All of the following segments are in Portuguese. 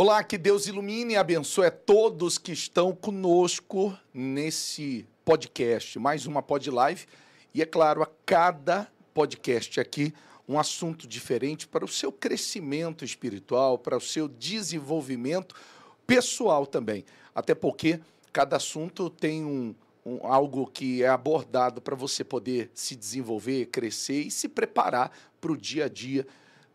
Olá, que Deus ilumine e abençoe a todos que estão conosco nesse podcast, mais uma pod live. E é claro, a cada podcast aqui um assunto diferente para o seu crescimento espiritual, para o seu desenvolvimento pessoal também. Até porque cada assunto tem um, um algo que é abordado para você poder se desenvolver, crescer e se preparar para o dia a dia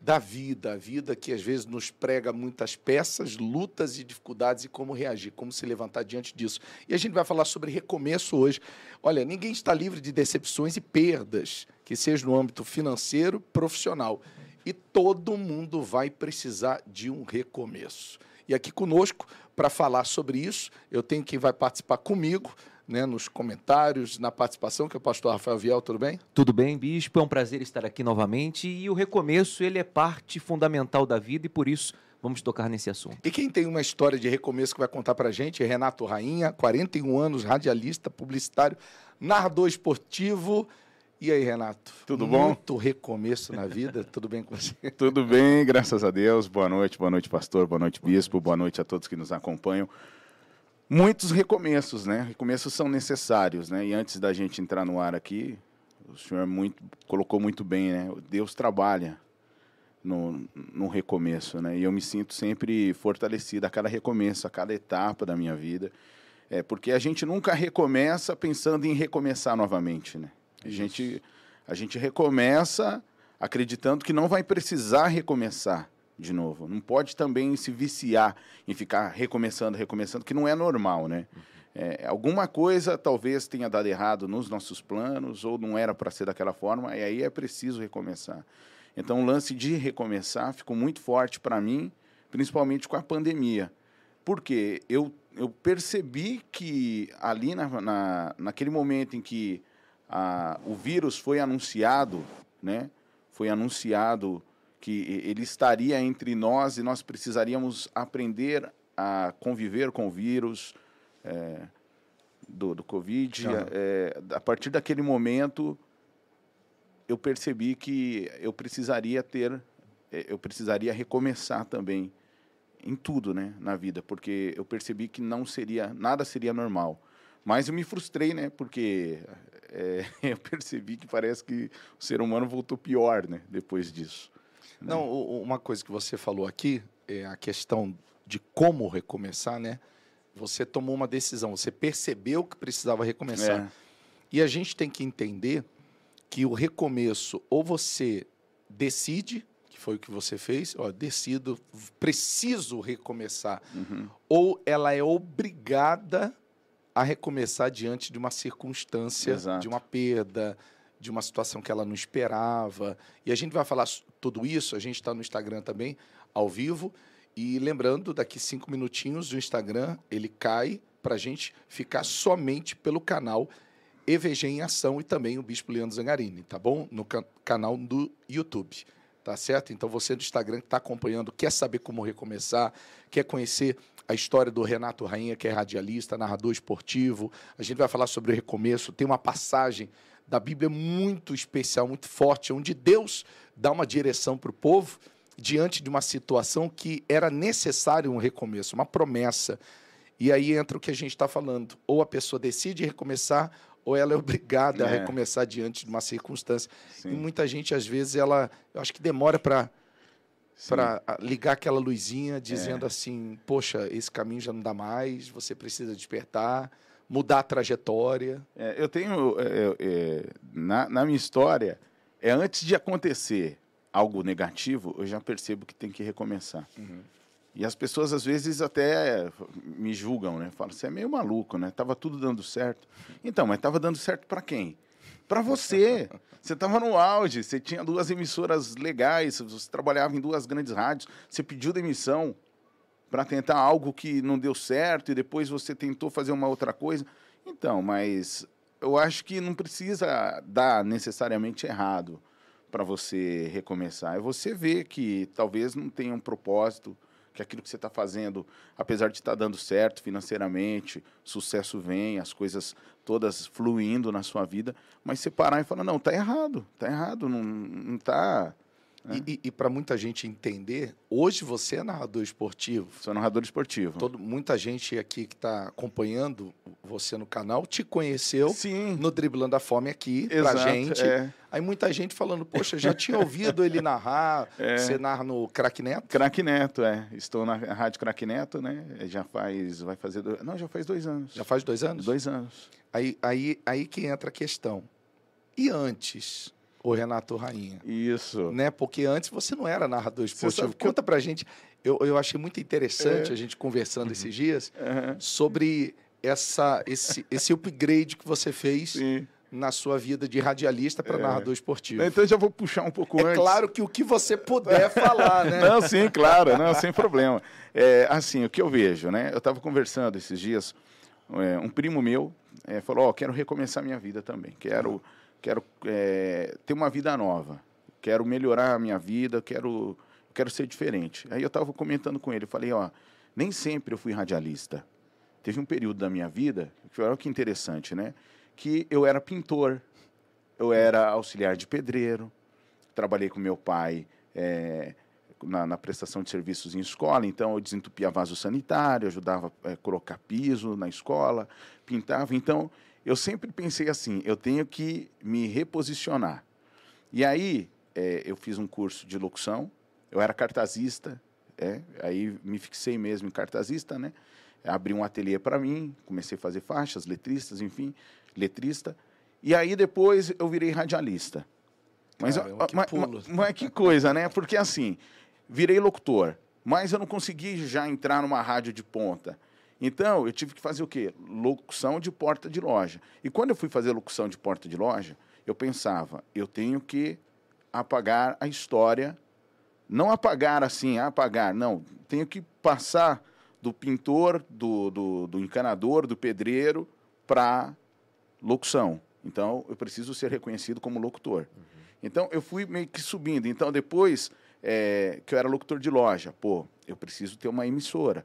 da vida, a vida que às vezes nos prega muitas peças, lutas e dificuldades e como reagir, como se levantar diante disso. E a gente vai falar sobre recomeço hoje. Olha, ninguém está livre de decepções e perdas, que seja no âmbito financeiro, profissional. E todo mundo vai precisar de um recomeço. E aqui conosco, para falar sobre isso, eu tenho quem vai participar comigo, né, nos comentários, na participação, que é o pastor Rafael Viel, tudo bem? Tudo bem, bispo, é um prazer estar aqui novamente e o recomeço, ele é parte fundamental da vida e por isso vamos tocar nesse assunto. E quem tem uma história de recomeço que vai contar pra gente é Renato Rainha, 41 anos, radialista, publicitário, narrador esportivo. E aí, Renato? Tudo bom? Muito recomeço na vida, tudo bem com você? Tudo bem, graças a Deus. Boa noite, boa noite, pastor, boa noite, bispo, boa noite a todos que nos acompanham muitos recomeços, né? Recomeços são necessários, né? E antes da gente entrar no ar aqui, o senhor muito, colocou muito bem, né? Deus trabalha no, no recomeço, né? E eu me sinto sempre fortalecido a cada recomeço, a cada etapa da minha vida. É, porque a gente nunca recomeça pensando em recomeçar novamente, né? A gente, a gente recomeça acreditando que não vai precisar recomeçar de novo. Não pode também se viciar em ficar recomeçando, recomeçando, que não é normal, né? É, alguma coisa talvez tenha dado errado nos nossos planos ou não era para ser daquela forma, e aí é preciso recomeçar. Então, o lance de recomeçar ficou muito forte para mim, principalmente com a pandemia. Porque eu, eu percebi que ali na, na, naquele momento em que a, o vírus foi anunciado, né? Foi anunciado que ele estaria entre nós e nós precisaríamos aprender a conviver com o vírus é, do, do Covid. Uhum. É, a partir daquele momento, eu percebi que eu precisaria ter, é, eu precisaria recomeçar também em tudo, né, na vida, porque eu percebi que não seria, nada seria normal. Mas eu me frustrei, né, porque é, eu percebi que parece que o ser humano voltou pior, né, depois disso. Não, uma coisa que você falou aqui é a questão de como recomeçar, né? Você tomou uma decisão, você percebeu que precisava recomeçar. É. E a gente tem que entender que o recomeço, ou você decide, que foi o que você fez, ó, decido, preciso recomeçar, uhum. ou ela é obrigada a recomeçar diante de uma circunstância, Exato. de uma perda, de uma situação que ela não esperava. E a gente vai falar tudo isso, a gente está no Instagram também, ao vivo. E lembrando, daqui cinco minutinhos o Instagram ele cai para a gente ficar somente pelo canal EVG em Ação e também o Bispo Leandro Zangarini, tá bom? No can canal do YouTube, tá certo? Então você do Instagram que está acompanhando, quer saber como recomeçar, quer conhecer a história do Renato Rainha, que é radialista, narrador esportivo. A gente vai falar sobre o recomeço. Tem uma passagem da Bíblia muito especial, muito forte, onde Deus dá uma direção para o povo diante de uma situação que era necessário um recomeço, uma promessa. E aí entra o que a gente está falando. Ou a pessoa decide recomeçar, ou ela é obrigada é. a recomeçar diante de uma circunstância. Sim. E muita gente, às vezes, ela, eu acho que demora para para ligar aquela luzinha dizendo é. assim, poxa, esse caminho já não dá mais, você precisa despertar mudar a trajetória? É, eu tenho, é, é, é, na, na minha história, é antes de acontecer algo negativo, eu já percebo que tem que recomeçar. Uhum. E as pessoas às vezes até me julgam, né? Falam, você é meio maluco, né? Tava tudo dando certo. Então, mas tava dando certo para quem? Para você. Você estava no auge, você tinha duas emissoras legais, você trabalhava em duas grandes rádios, você pediu demissão para tentar algo que não deu certo e depois você tentou fazer uma outra coisa. Então, mas eu acho que não precisa dar necessariamente errado para você recomeçar. É você ver que talvez não tenha um propósito, que aquilo que você está fazendo, apesar de estar tá dando certo financeiramente, sucesso vem, as coisas todas fluindo na sua vida, mas você parar e falar, não, tá errado, tá errado, não, não tá Né? E, e, e para muita gente entender, hoje você é narrador esportivo. Sou narrador esportivo. Todo, muita gente aqui que está acompanhando você no canal te conheceu Sim. no Driblando a Fome aqui, Exato, pra gente. É. Aí muita gente falando, poxa, já tinha ouvido ele narrar. É. Você narra no Crack Neto? Crack Neto, é. Estou na Rádio Crack Neto, né? Já faz. Vai fazer. Dois, não, já faz dois anos. Já faz dois anos? Dois anos. Aí, aí, aí que entra a questão. E antes? O Renato Rainha. Isso. Né? Porque antes você não era narrador esportivo. Conta eu... pra gente. Eu, eu achei muito interessante é. a gente conversando uhum. esses dias uhum. sobre essa, esse, esse upgrade que você fez Sim. na sua vida de radialista para é. narrador esportivo. Então já vou puxar um pouco é antes. Claro que o que você puder falar, né? Não, sim, claro, não, sem problema. É, assim, o que eu vejo, né? Eu estava conversando esses dias, é, um primo meu é, falou, ó, oh, quero recomeçar minha vida também, quero quero é, ter uma vida nova, quero melhorar a minha vida, quero, quero ser diferente. Aí eu estava comentando com ele, falei, ó, nem sempre eu fui radialista. Teve um período da minha vida, que olha que interessante, né? Que eu era pintor, eu era auxiliar de pedreiro, trabalhei com meu pai é, na, na, prestação de serviços em escola, então eu desentupia vaso sanitário, ajudava a é, colocar piso na escola, pintava. Então eu sempre pensei assim, eu tenho que me reposicionar. E aí, é, eu fiz um curso de locução, eu era cartazista, é, aí me fixei mesmo em cartazista, né? Abri um ateliê para mim, comecei a fazer faixas, letristas, enfim, letrista. E aí depois eu virei radialista. Mas, Caramba, que mas, mas, mas que coisa, né? Porque assim, virei locutor, mas eu não consegui já entrar numa rádio de ponta. Então, eu tive que fazer o quê? Locução de porta de loja. E quando eu fui fazer locução de porta de loja, eu pensava, eu tenho que apagar a história. Não apagar assim, apagar, não. Tenho que passar do pintor, do, do, do encanador, do pedreiro, para locução. Então, eu preciso ser reconhecido como locutor. Uhum. Então, eu fui meio que subindo. Então, depois é, que eu era locutor de loja, pô, eu preciso ter uma emissora.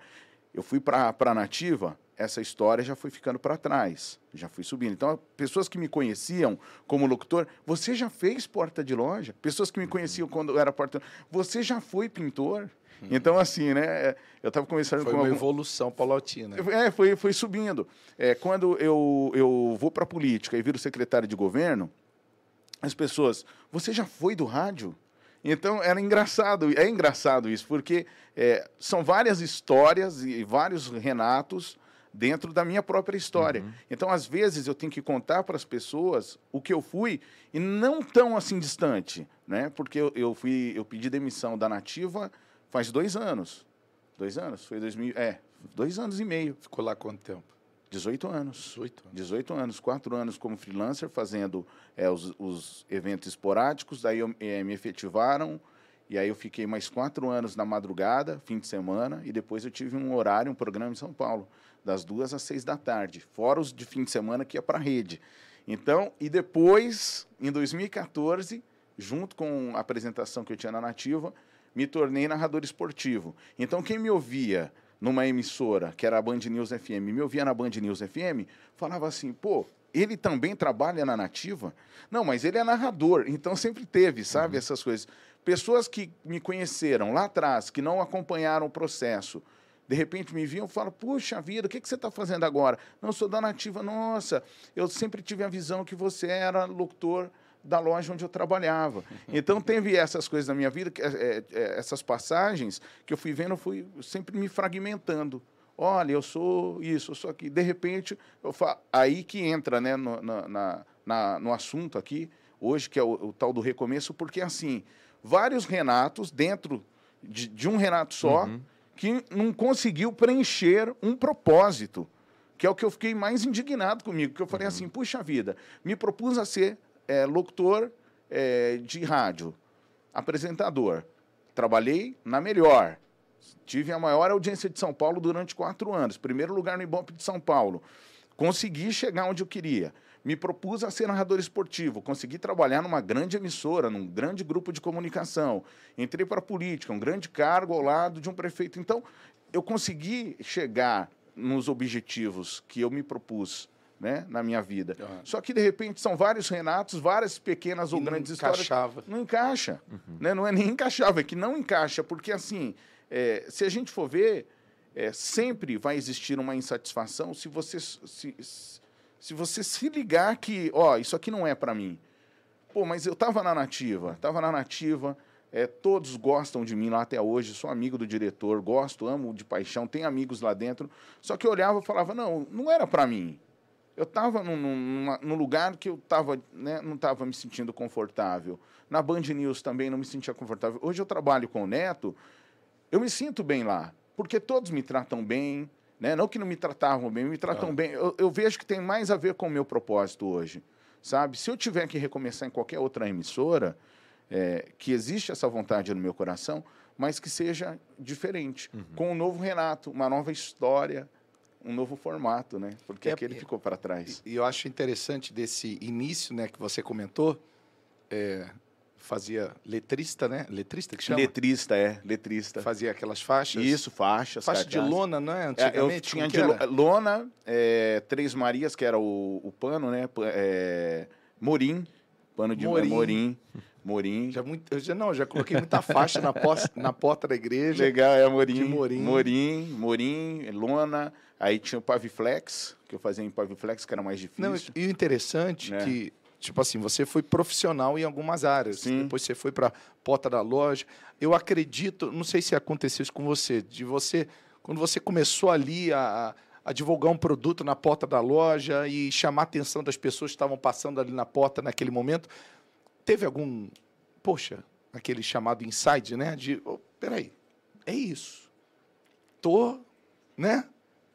Eu fui para a Nativa, essa história já foi ficando para trás, já fui subindo. Então, pessoas que me conheciam como locutor, você já fez porta de loja? Pessoas que me conheciam uhum. quando eu era porta, você já foi pintor? Uhum. Então, assim, né? Eu estava conversando foi com uma algum... evolução paulatina. É, foi, foi subindo. É, quando eu, eu vou para a política e viro secretário de governo, as pessoas, você já foi do rádio? Então era engraçado, é engraçado isso, porque é, são várias histórias e vários Renatos dentro da minha própria história. Uhum. Então, às vezes, eu tenho que contar para as pessoas o que eu fui e não tão assim distante, né? Porque eu, eu fui, eu pedi demissão da Nativa faz dois anos. Dois anos? Foi 2000, é, dois anos e meio. Ficou lá quanto tempo? 18 anos. 18 anos. 18 anos, quatro anos como freelancer, fazendo é, os, os, eventos esporádicos, daí eu, é, me efetivaram, e aí eu fiquei mais quatro anos na madrugada, fim de semana, e depois eu tive um horário, um programa em São Paulo, das duas às seis da tarde, fora os de fim de semana que ia para a rede. Então, e depois, em 2014, junto com a apresentação que eu tinha na Nativa, me tornei narrador esportivo. Então, quem me ouvia numa emissora, que era a Band News FM, me ouvia na Band News FM, falava assim, pô, ele também trabalha na Nativa? Não, mas ele é narrador, então sempre teve, sabe, uhum. essas coisas. Pessoas que me conheceram lá atrás, que não acompanharam o processo, de repente me viam e falam, puxa vida, o que, que você está fazendo agora? Não, sou da Nativa. Nossa, eu sempre tive a visão que você era locutor da loja onde eu trabalhava. Então, teve essas coisas na minha vida, é, é, essas passagens que eu fui vendo, eu fui sempre me fragmentando. Olha, eu sou isso, eu sou aqui. De repente, falo, aí que entra né, no, na, na, no assunto aqui, hoje, que é o, o, tal do recomeço, porque, assim, vários Renatos dentro de, de um Renato só, uhum. que não conseguiu preencher um propósito, que é o que eu fiquei mais indignado comigo, que eu falei uhum. assim, puxa vida, me propus a ser é, locutor é, de rádio, apresentador. Trabalhei na melhor. Tive a maior audiência de São Paulo durante quatro anos. Primeiro lugar no Ibope de São Paulo. Consegui chegar onde eu queria. Me propus a ser narrador esportivo. Consegui trabalhar numa grande emissora, num grande grupo de comunicação. Entrei para a política, um grande cargo ao lado de um prefeito. Então, eu consegui chegar nos objetivos que eu me propus né, na minha vida. Uhum. Só que, de repente, são vários Renatos, várias pequenas ou grandes histórias. Encaixava. Não encaixa. Uhum. Né? Não é nem encaixava, é que não encaixa, porque, assim, é, se a gente for ver, é, sempre vai existir uma insatisfação se você se, se você se ligar que, ó, isso aqui não é para mim. Pô, mas eu tava na nativa, tava na nativa, é, todos gostam de mim lá até hoje, sou amigo do diretor, gosto, amo de paixão, tenho amigos lá dentro. Só que eu olhava e falava, não, não era para mim. Eu estava num, num, num, lugar que eu tava, né, não estava me sentindo confortável. Na Band News também não me sentia confortável. Hoje eu trabalho com o Neto, eu me sinto bem lá, porque todos me tratam bem, né? não que não me tratavam bem, me tratam ah. bem. Eu, eu vejo que tem mais a ver com o meu propósito hoje, sabe? Se eu tiver que recomeçar em qualquer outra emissora, é, que existe essa vontade no meu coração, mas que seja diferente, uhum. com um novo Renato, uma nova história, um novo formato, né? Porque é, aquele ficou para trás. E eu acho interessante desse início, né, que você comentou, é, fazia letrista, né? Letrista que chama? Letrista, é, letrista. Fazia aquelas faixas. Isso, faixas. Faixa de lona, não é? Antigamente. É, eu tinha de lona, é, Três Marias, que era o, o pano, né? É, morim, pano de morim. morim. Morim. Já muito, eu já, não, já coloquei muita faixa na, posta, na porta da igreja. Legal, é Morim. Morim. Morim, Morim, lona. Aí tinha o Paviflex, que eu fazia em Paviflex, que era mais difícil. Não, e o interessante é que, tipo assim, você foi profissional em algumas áreas. Sim. Depois você foi para porta da loja. Eu acredito, não sei se aconteceu isso com você, de você, quando você começou ali a, a divulgar um produto na porta da loja e chamar a atenção das pessoas que estavam passando ali na porta naquele momento, teve algum, poxa, aquele chamado inside, né? De, oh, peraí, é isso. Tô, né?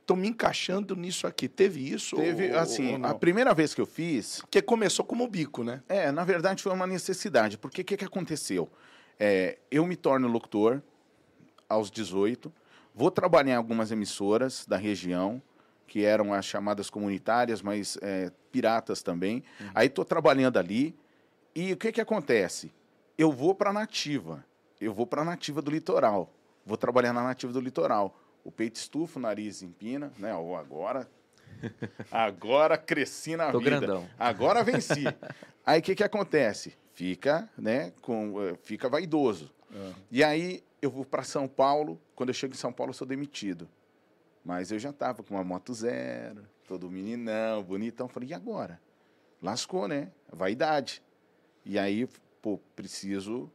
Tô me encaixando nisso aqui. Teve isso? Teve, ou, assim, ou a primeira vez que eu fiz... Que começou como bico, né? É, na verdade foi uma necessidade. Porque o que, que aconteceu? É, eu me torno locutor aos 18, vou trabalhar em algumas emissoras da região, que eram as chamadas comunitárias, mas é, piratas também. Uhum. Aí estou trabalhando ali, e o que, que acontece? Eu vou para a nativa. Eu vou para a nativa do litoral. Vou trabalhar na nativa do litoral. O peito estufa, o nariz empina, né? Ou agora. Agora cresci na Tô vida. Grandão. Agora venci. aí o que, que acontece? Fica, né? Com, eh, fica vaidoso. É. E aí eu vou para São Paulo. Quando eu chego em São Paulo, eu sou demitido. Mas eu já estava com uma moto zero, todo meninão, bonitão. Falei, e agora? Lascou, né? Vaidade. E aí, pô, preciso,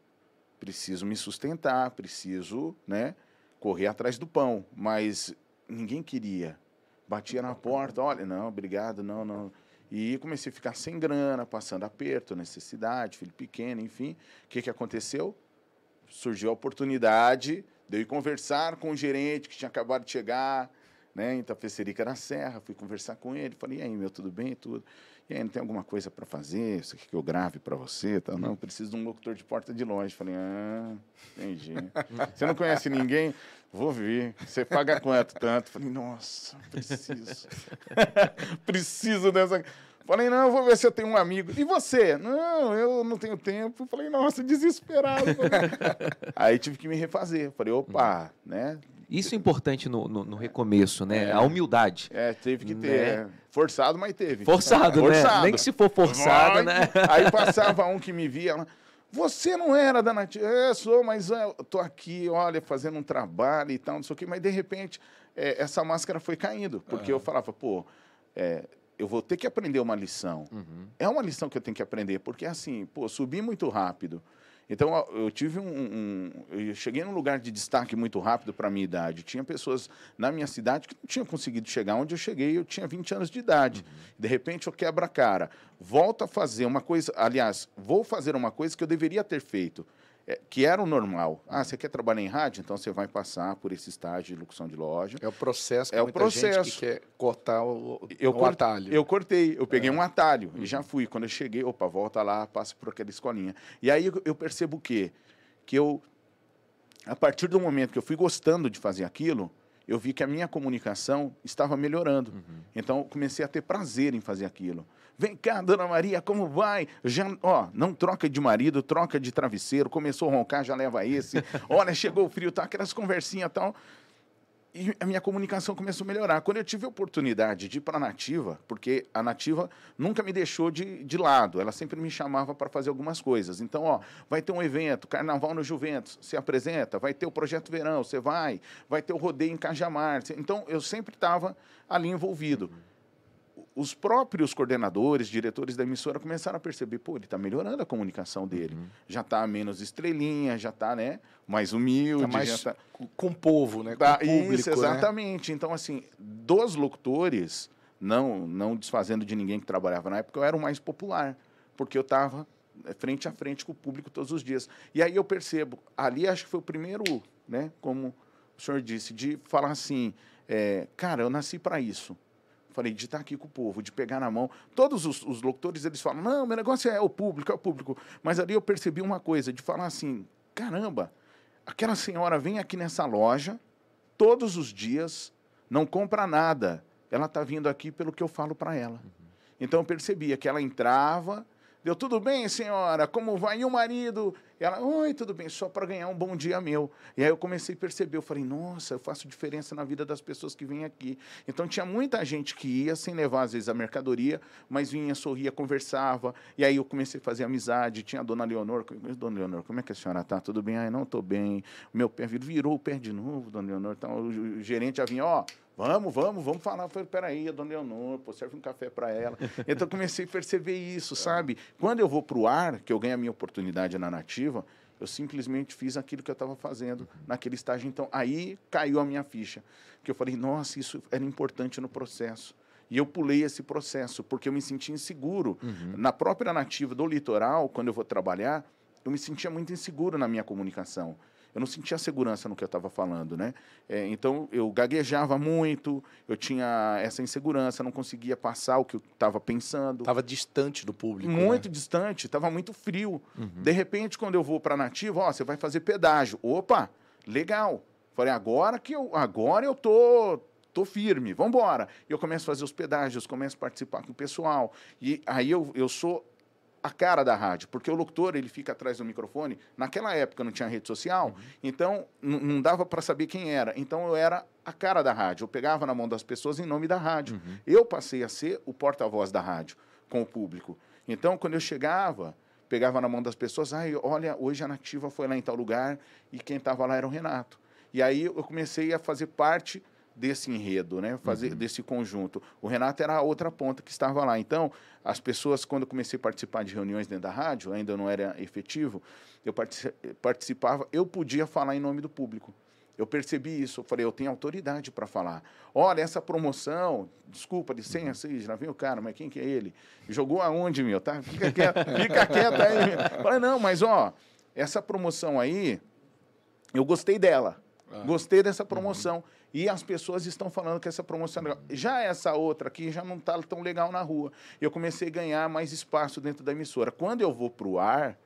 preciso me sustentar, preciso, né, correr atrás do pão. Mas ninguém queria. Batia na porta, olha, não, obrigado, não, não. E comecei a ficar sem grana, passando aperto, necessidade, filho pequeno, enfim. O que, que aconteceu? Surgiu a oportunidade de eu ir conversar com o gerente que tinha acabado de chegar, né, em Itapecerica na Serra. Fui conversar com ele, falei, e aí, meu, tudo bem? Tudo. E aí, não tem alguma coisa para fazer? Isso aqui que eu grave para você? Tá? Não, preciso de um locutor de porta de longe. Falei, ah, entendi. Você não conhece ninguém? Vou vir. Você paga quanto? Tanto. Falei, nossa, preciso. preciso dessa. Falei, não, vou ver se eu tenho um amigo. E você? Não, eu não tenho tempo. Falei, nossa, desesperado. aí tive que me refazer. Falei, opa, né? Isso é importante no, no, no recomeço, né? É. A humildade. É, teve que ter. Né? Forçado, mas teve. Forçado, né? Forçado. Nem que se for forçado, Vai. né? Aí passava um que me via. Você não era da Nativa. É, sou, mas é, eu tô aqui, olha, fazendo um trabalho e tal, não sei o quê. Mas, de repente, é, essa máscara foi caindo. Porque uhum. eu falava, pô, é, eu vou ter que aprender uma lição. Uhum. É uma lição que eu tenho que aprender. Porque, assim, pô, subi muito rápido. Então, eu tive um, um, Eu cheguei num lugar de destaque muito rápido para a minha idade. Tinha pessoas na minha cidade que não tinham conseguido chegar onde eu cheguei, eu tinha 20 anos de idade. Uhum. De repente, eu quebro a cara. Volto a fazer uma coisa. Aliás, vou fazer uma coisa que eu deveria ter feito que era o normal. Ah, você quer trabalhar em rádio? Então você vai passar por esse estágio de locução de loja. É o processo. É o processo. que quer cortar o, eu o atalho. Eu cortei. Eu peguei é. um atalho uhum. e já fui. Quando eu cheguei, opa, volta lá, passa por aquela escolinha. E aí eu, percebo o quê? Que eu, a partir do momento que eu fui gostando de fazer aquilo, eu vi que a minha comunicação estava melhorando. Uhum. Então, eu comecei a ter prazer em fazer aquilo. Vem cá, dona Maria, como vai? Já, ó, não troca de marido, troca de travesseiro. Começou a roncar, já leva esse. Olha, chegou o frio, tá? Aquelas conversinhas e tal. e a minha comunicação começou a melhorar. Quando eu tive a oportunidade de ir para a Nativa, porque a Nativa nunca me deixou de, de lado, ela sempre me chamava para fazer algumas coisas. Então, ó, vai ter um evento, Carnaval no Juventus, se apresenta, vai ter o Projeto Verão, você vai, vai ter o rodeio em Cajamar. Então, eu sempre estava ali envolvido. Uhum os próprios coordenadores, diretores da emissora começaram a perceber, pô, ele está melhorando a comunicação dele. Uhum. Já está menos estrelinha, já está né, mais humilde. Tá mais tá... com o povo, né? Com tá, público, isso, né? exatamente. Né? Então, assim, dos locutores, não, não desfazendo de ninguém que trabalhava na época, eu era o mais popular, porque eu estava é, frente a frente com o público todos os dias. E aí eu percebo, ali acho que foi o primeiro, né, como o senhor disse, de falar assim, é, cara, eu nasci para isso. Falei, de estar aqui com o povo, de pegar na mão. Todos os, os locutores, eles falam, não, meu negócio é o público, é o público. Mas ali eu percebi uma coisa, de falar assim, caramba, aquela senhora vem aqui nessa loja todos os dias, não compra nada. Ela está vindo aqui pelo que eu falo para ela. Uhum. Então eu percebia que ela entrava, Deu tudo bem, senhora? Como vai? E o marido? Ela, oi, tudo bem, só para ganhar um bom dia meu. E aí eu comecei a perceber, eu falei, nossa, eu faço diferença na vida das pessoas que vêm aqui. Então tinha muita gente que ia sem levar, às vezes, a mercadoria, mas vinha, sorria, conversava. E aí eu comecei a fazer amizade. Tinha a dona Leonor, dona Leonor, como é que a senhora tá? Tudo bem? Ai, não estou bem. Meu pé virou o pé de novo, dona Leonor. Então o gerente já vinha, ó, Vamos, vamos, vamos falar. Eu falei, peraí, a dona Leonor, pô, serve um café para ela. então comecei a perceber isso, sabe? Quando eu vou para o ar, que eu ganho a minha oportunidade na nativa, eu simplesmente fiz aquilo que eu estava fazendo naquele estágio. Então, aí caiu a minha ficha. Que eu falei, nossa, isso era importante no processo. E eu pulei esse processo, porque eu me sentia inseguro. Uhum. Na própria nativa do litoral, quando eu vou trabalhar, eu me sentia muito inseguro na minha comunicação eu não sentia segurança no que eu estava falando, né? É, então eu gaguejava muito, eu tinha essa insegurança, não conseguia passar o que eu estava pensando. Estava distante do público. Muito né? distante, estava muito frio. Uhum. De repente, quando eu vou para nativa, ó, você vai fazer pedágio. Opa, legal. Falei, agora que eu, agora eu tô tô firme, vamos embora. Eu começo a fazer os pedágios, começo a participar com o pessoal. E aí eu, eu sou a cara da rádio, porque o locutor ele fica atrás do microfone. Naquela época não tinha rede social, uhum. então não dava para saber quem era. Então eu era a cara da rádio. Eu pegava na mão das pessoas em nome da rádio. Uhum. Eu passei a ser o porta-voz da rádio com o público. Então quando eu chegava, pegava na mão das pessoas, ai, olha, hoje a Nativa foi lá em tal lugar e quem estava lá era o Renato. E aí eu comecei a fazer parte desse enredo, né? Fazer uhum. desse conjunto. O Renato era a outra ponta que estava lá. Então, as pessoas, quando eu comecei a participar de reuniões dentro da rádio, ainda não era efetivo, eu participava, eu podia falar em nome do público. Eu percebi isso, eu falei, eu tenho autoridade para falar. Olha, essa promoção, desculpa, licença, já viu o cara, mas quem que é ele? Jogou aonde, meu? Tá? Fica quieto, fica quieto aí. Meu. Falei, não, mas ó, essa promoção aí, eu gostei dela. Ah. Gostei dessa promoção. Uhum. E as pessoas estão falando que essa promoção é legal. Já essa outra aqui já não está tão legal na rua. Eu comecei a ganhar mais espaço dentro da emissora. Quando eu vou para o ar,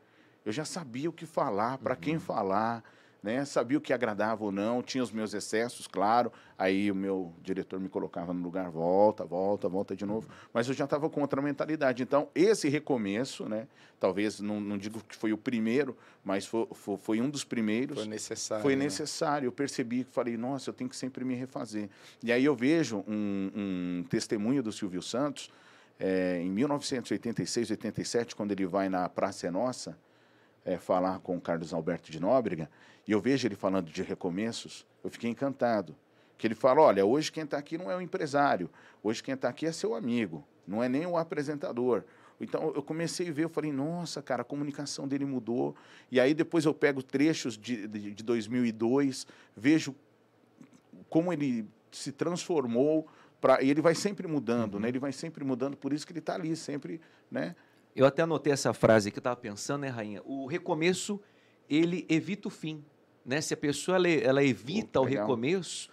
eu já sabia o que falar, para uhum. quem falar né? Sabia o que agradava ou não, tinha os meus excessos, claro. Aí o meu diretor me colocava no lugar, volta, volta, volta de novo. Mas eu já estava com outra mentalidade. Então, esse recomeço, né? Talvez, não, não digo que foi o primeiro, mas foi, foi, foi um dos primeiros. Foi necessário. Foi né? necessário. Eu percebi que falei, nossa, eu tenho que sempre me refazer. E aí eu vejo um, um testemunho do Silvio Santos, é, em 1986, 87, quando ele vai na Praça é Nossa, é, falar com o Carlos Alberto de Nóbrega, e eu vejo ele falando de recomeços, eu fiquei encantado. Que ele fala: olha, hoje quem está aqui não é o empresário, hoje quem está aqui é seu amigo, não é nem o apresentador. Então eu comecei a ver, eu falei, nossa, cara, a comunicação dele mudou. E aí depois eu pego trechos de, de, de 2002, vejo como ele se transformou. Pra, e ele vai sempre mudando, uhum. né? Ele vai sempre mudando, por isso que ele está ali, sempre, né? Eu até anotei essa frase que eu estava pensando, né, Rainha? O recomeço, ele evita o fim. Né? Se a pessoa ela, ela evita oh, o recomeço,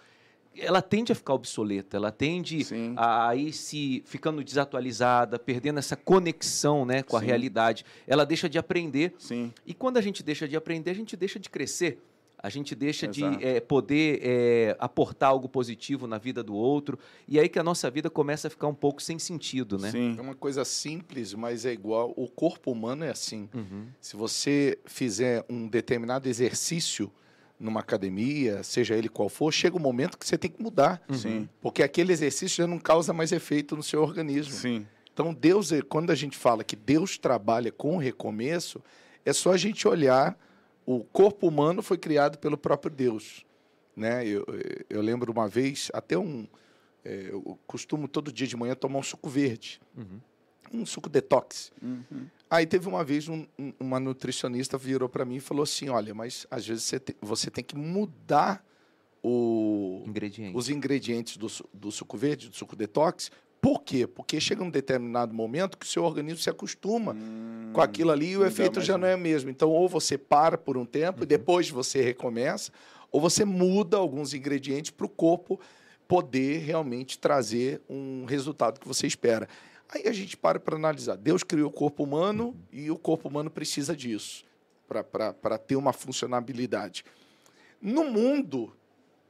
ela tende a ficar obsoleta, ela tende Sim. a ir se ficando desatualizada, perdendo essa conexão né, com Sim. a realidade. Ela deixa de aprender. Sim. E quando a gente deixa de aprender, a gente deixa de crescer a gente deixa Exato. de é, poder é, aportar algo positivo na vida do outro, e aí que a nossa vida começa a ficar um pouco sem sentido, né? Sim. É uma coisa simples, mas é igual. O corpo humano é assim. Uhum. Se você fizer um determinado exercício numa academia, seja ele qual for, chega um momento que você tem que mudar. Uhum. Sim. Porque aquele exercício já não causa mais efeito no seu organismo. Sim. Então, Deus, quando a gente fala que Deus trabalha com recomeço, é só a gente olhar. O corpo humano foi criado pelo próprio Deus. Né? Eu, eu lembro uma vez, até um. É, eu costumo todo dia de manhã tomar um suco verde. Uhum um suco detox. Uhum. Aí teve uma vez um, uma nutricionista virou para mim e falou assim, olha, mas às vezes você, te, você tem que mudar o, Ingrediente. os ingredientes do, do suco verde, do suco detox. Por quê? Porque chega um determinado momento que o seu organismo se acostuma hum, com aquilo ali e o efeito já não é mesmo. Então, ou você para por um tempo uhum. e depois você recomeça, ou você muda alguns ingredientes para o corpo poder realmente trazer um resultado que você espera. Aí a gente para para analisar. Deus criou o corpo humano e o corpo humano precisa disso para ter uma funcionabilidade. No mundo,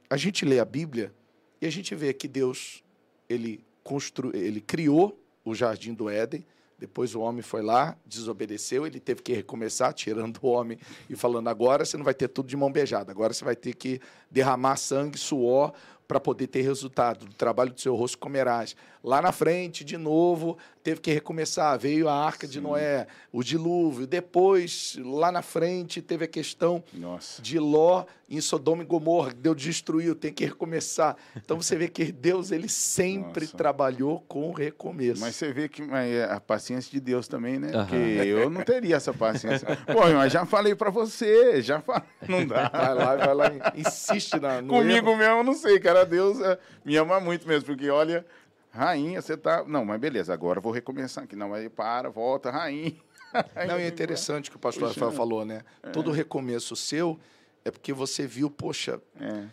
a gente lê a Bíblia e a gente vê que Deus ele, constru, ele criou o jardim do Éden, depois o homem foi lá, desobedeceu, ele teve que recomeçar, tirando o homem e falando: agora você não vai ter tudo de mão beijada, agora você vai ter que derramar sangue, suor, para poder ter resultado. Do trabalho do seu rosto comerás. Lá na frente, de novo, teve que recomeçar. Veio a arca Sim. de Noé, o dilúvio. Depois, lá na frente, teve a questão Nossa. de Ló em Sodoma e Gomorra. Deus destruiu, tem que recomeçar. Então você vê que Deus ele sempre Nossa. trabalhou com recomeço. Mas você vê que é a paciência de Deus também, né? Porque eu não teria essa paciência. Pô, mas já falei para você, já falei. Não dá. Vai lá, vai lá, insiste na, Comigo erro. mesmo, não sei, cara. Deus é, me ama muito mesmo, porque olha, rainha, você tá. Não, mas beleza, agora vou recomeçar aqui. Não, aí para, volta, rainha. Não, é interessante o que o pastor Rafael falou, né? É. Todo recomeço seu é porque você viu, poxa, é.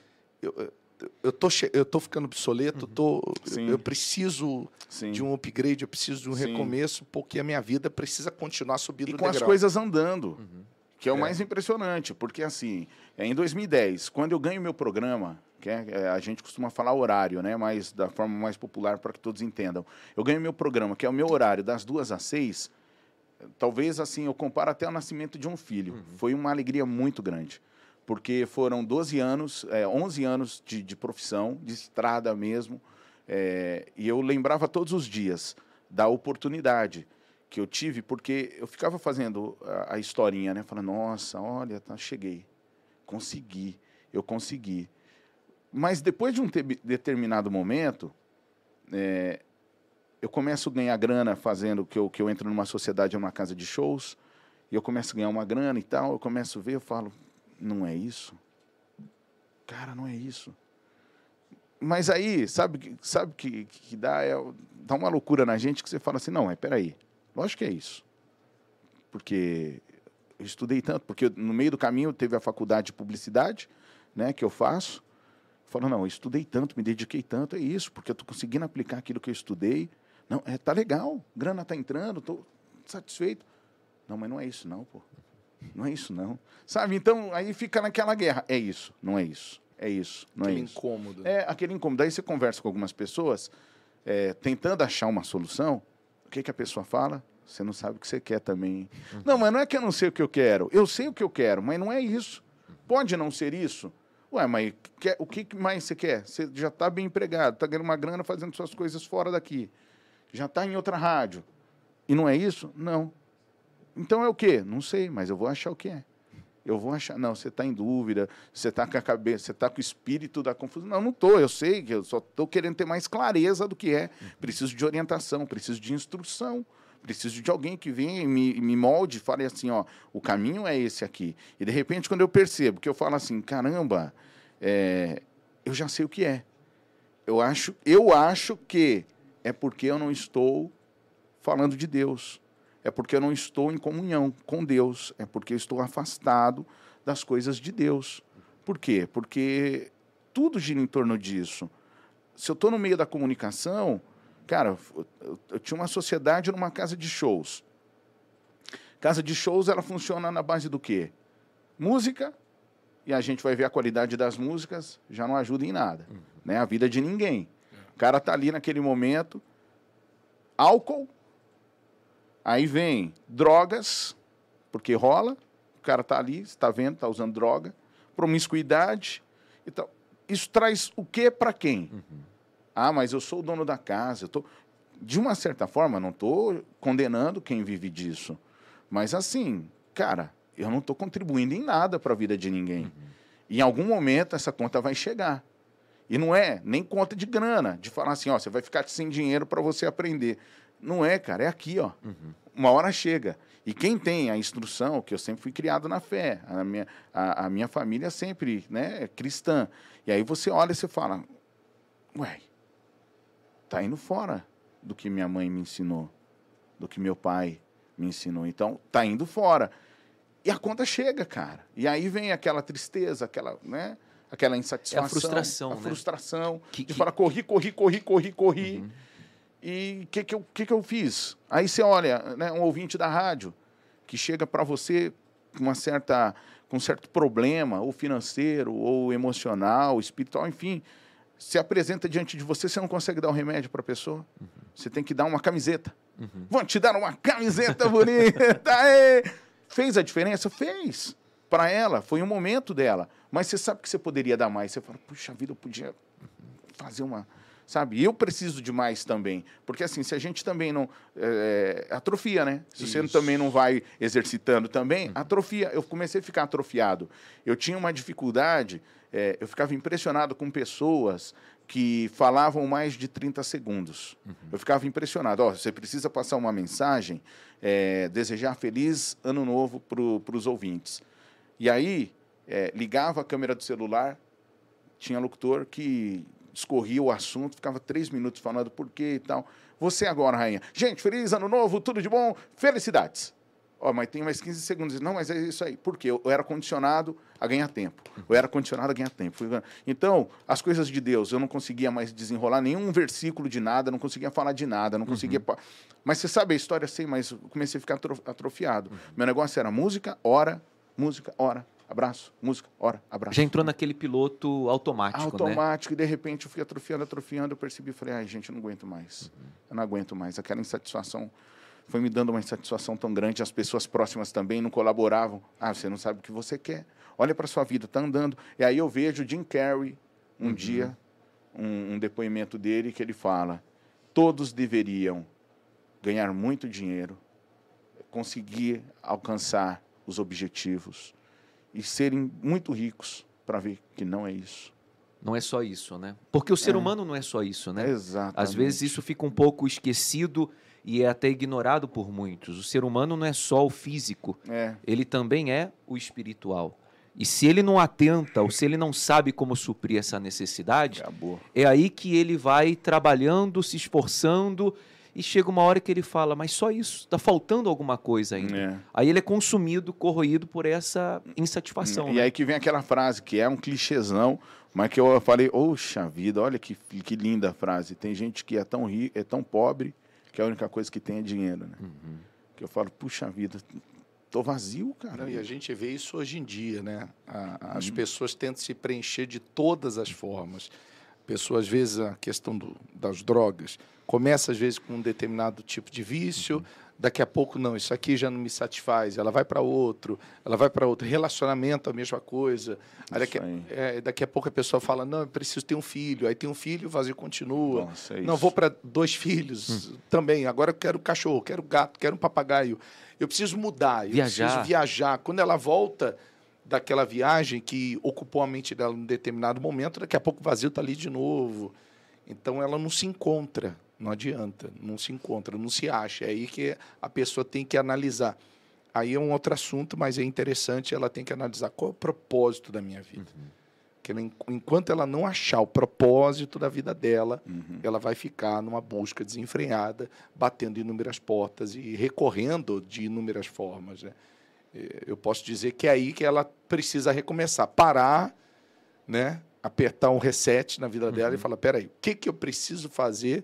eu, eu tô, eu tô ficando obsoleto, uhum. tô, eu, eu, preciso Sim. de um upgrade, eu preciso de um Sim. recomeço, porque a minha vida precisa continuar subindo e com as coisas andando, uhum. Que é o é. mais impressionante, porque assim, é em 2010, quando eu ganho meu programa, que é, é, a gente costuma falar horário, né? Mas da forma mais popular para que todos entendam. Eu ganho meu programa, que é o meu horário, das duas às seis. Talvez assim, eu comparo até o nascimento de um filho. Uhum. Foi uma alegria muito grande. Porque foram 12 anos, é, 11 anos de, de profissão, de estrada mesmo. É, e eu lembrava todos os dias da oportunidade que eu tive, porque eu ficava fazendo a, a historinha, né? Falando, nossa, olha, tá, cheguei, consegui, eu consegui. Mas depois de um determinado momento, é, eu começo a ganhar grana fazendo que eu, que eu entro numa sociedade, numa casa de shows, e eu começo a ganhar uma grana e tal, eu começo a ver, eu falo, não é isso? Cara, não é isso. Mas aí, sabe sabe que que dá é dá uma loucura na gente que você fala assim, não, é peraí, lógico que é isso. Porque eu estudei tanto, porque no meio do caminho teve a faculdade de publicidade, né, que eu faço, Falou, não, eu estudei tanto, me dediquei tanto, é isso, porque eu estou conseguindo aplicar aquilo que eu estudei. Não, é, tá legal, grana tá entrando, estou satisfeito. Não, mas não é isso não, pô. Não é isso não. Sabe, então aí fica naquela guerra. É isso, não é isso. É isso, não aquele é isso. Aquele incômodo. É, aquele incômodo. Aí você conversa com algumas pessoas, é, tentando achar uma solução, o que, que a pessoa fala? Você não sabe o que você quer também. Uhum. Não, mas não é que eu não sei o que eu quero. Eu sei o que eu quero, mas não é isso. Pode não ser isso. Ué, mas quer, o que mais você quer? Você já está bem empregado, está ganhando uma grana fazendo suas coisas fora daqui. Já está em outra rádio. E não é isso? Não. Então é o quê? Não sei, mas eu vou achar o que é. Eu vou achar. Não, você está em dúvida, você está com a cabeça, você está com o espírito da confusão. Não, não estou. Eu sei que eu só estou querendo ter mais clareza do que é. Preciso de orientação, preciso de instrução. Preciso de alguém que venha e me, me molde e fale assim, ó, o caminho é esse aqui. E de repente, quando eu percebo que eu falo assim, caramba, é, eu já sei o que é. Eu acho, eu acho que é porque eu não estou falando de Deus. É porque eu não estou em comunhão com Deus. É porque eu estou afastado das coisas de Deus. Por quê? Porque tudo gira em torno disso. Se eu estou no meio da comunicação, Cara, eu, eu tinha uma sociedade numa casa de shows. Casa de shows, ela funciona na base do quê? Música, e a gente vai ver a qualidade das músicas, já não ajuda em nada. Uhum. Né? A vida de ninguém. O cara tá ali naquele momento, álcool, aí vem drogas, porque rola, o cara tá ali, está vendo, está usando droga, promiscuidade e tal. Isso traz o que para quem? Uhum. Ah, mas eu sou o dono da casa. Eu tô... De uma certa forma, não estou condenando quem vive disso. Mas assim, cara, eu não estou contribuindo em nada para a vida de ninguém. Uhum. Em algum momento essa conta vai chegar. E não é nem conta de grana, de falar assim, ó, você vai ficar sem dinheiro para você aprender. Não é, cara, é aqui, ó. Uhum. Uma hora chega. E quem tem a instrução, que eu sempre fui criado na fé, a minha, a, a minha família sempre né, é cristã. E aí você olha e você fala, ué, tá indo fora do que minha mãe me ensinou, do que meu pai me ensinou. Então, tá indo fora. E a conta chega, cara. E aí vem aquela tristeza, aquela, né? Aquela insatisfação. É a frustração, A né? frustração que, de que... falar, corri, corri, corri, corri, corri. Uhum. E o que, que, eu, que, que eu fiz? Aí você olha, né, um ouvinte da rádio, que chega para você com uma certa com um certo problema, ou financeiro, ou emocional, espiritual, enfim, se apresenta diante de você, você não consegue dar um remédio para a pessoa. Uhum. Você tem que dar uma camiseta. Uhum. Vão te dar uma camiseta bonita. Aê! Fez a diferença? Fez. Para ela, foi um momento dela. Mas você sabe que você poderia dar mais. Você fala, puxa vida, eu podia fazer uma, sabe? Eu preciso de mais também, porque assim, se a gente também não é, atrofia, né? Se Isso. você também não vai exercitando também, uhum. atrofia. Eu comecei a ficar atrofiado. Eu tinha uma dificuldade, é, eu ficava impressionado com pessoas que falavam mais de 30 segundos. Uhum. Eu ficava impressionado. Oh, você precisa passar uma mensagem, é, desejar feliz ano novo para os ouvintes. E aí, é, ligava a câmera do celular, tinha locutor que discorria o assunto, ficava três minutos falando por quê e tal. Você agora, rainha. Gente, feliz ano novo, tudo de bom, felicidades. Ó, oh, mas tem mais 15 segundos. Não, mas é isso aí. Por quê? Eu era condicionado a ganhar tempo. Eu era condicionado a ganhar tempo. Então, as coisas de Deus, eu não conseguia mais desenrolar nenhum versículo de nada, não conseguia falar de nada, não conseguia. Uhum. Mas você sabe a história, sei, mas comecei a ficar atrofiado. Uhum. Meu negócio era música, hora, música, hora, abraço, música, hora, abraço. Já entrou naquele piloto automático, né? Automático, né? e de repente eu fui atrofiando, atrofiando, eu percebi, falei, ai, gente, eu não aguento mais. Uhum. Eu não aguento mais. Aquela insatisfação foi me dando uma insatisfação tão grande, as pessoas próximas também não colaboravam. Ah, você não sabe o que você quer. Olha para sua vida, tá andando. E aí eu vejo Jim Carrey, um uhum. dia, um, um depoimento dele, que ele fala, todos deveriam ganhar muito dinheiro, conseguir alcançar os objetivos, e serem muito ricos para ver que não é isso. Não é só isso, né? Porque o ser é. humano não é só isso, né? Exatamente. Às vezes isso fica um pouco esquecido e é até ignorado por muitos. O ser humano não é só o físico, é. ele também é o espiritual. E se ele não atenta, ou se ele não sabe como suprir essa necessidade, Acabou. é aí que ele vai trabalhando, se esforçando e chega uma hora que ele fala, mas só isso, está faltando alguma coisa ainda. É. Aí ele é consumido, corroído por essa insatisfação. E né? aí que vem aquela frase, que é um clichêzão, mas que eu falei, oxa vida, olha que, que linda frase. Tem gente que é tão rico, é tão pobre, que a única coisa que tem é dinheiro, né? Uhum. Que eu falo, puxa vida, tô vazio, cara. Não, e a gente vê isso hoje em dia, né? A, as uhum. pessoas tentam se preencher de todas as formas. Pessoas, às vezes, a questão do, das drogas começa às vezes com um determinado tipo de vício, uhum. Daqui a pouco não, isso aqui já não me satisfaz, ela vai para outro, ela vai para outro, relacionamento a mesma coisa. Aí daqui, é, daqui a pouco a pessoa fala, não, eu preciso ter um filho, aí tem um filho, o vazio continua. Nossa, é não, vou para dois filhos hum. também, agora eu quero cachorro, quero gato, quero um papagaio. Eu preciso mudar, eu viajar. preciso viajar. Quando ela volta daquela viagem que ocupou a mente dela em determinado momento, daqui a pouco o vazio está ali de novo. Então ela não se encontra. Não adianta, não se encontra, não se acha. É aí que a pessoa tem que analisar. Aí é um outro assunto, mas é interessante, ela tem que analisar qual é o propósito da minha vida. Uhum. Que ela, enquanto ela não achar o propósito da vida dela, uhum. ela vai ficar numa busca desenfreada, batendo inúmeras portas e recorrendo de inúmeras formas. Né? É, eu posso dizer que é aí que ela precisa recomeçar, parar, né? apertar um reset na vida uhum. dela e falar, peraí, o que, que eu preciso fazer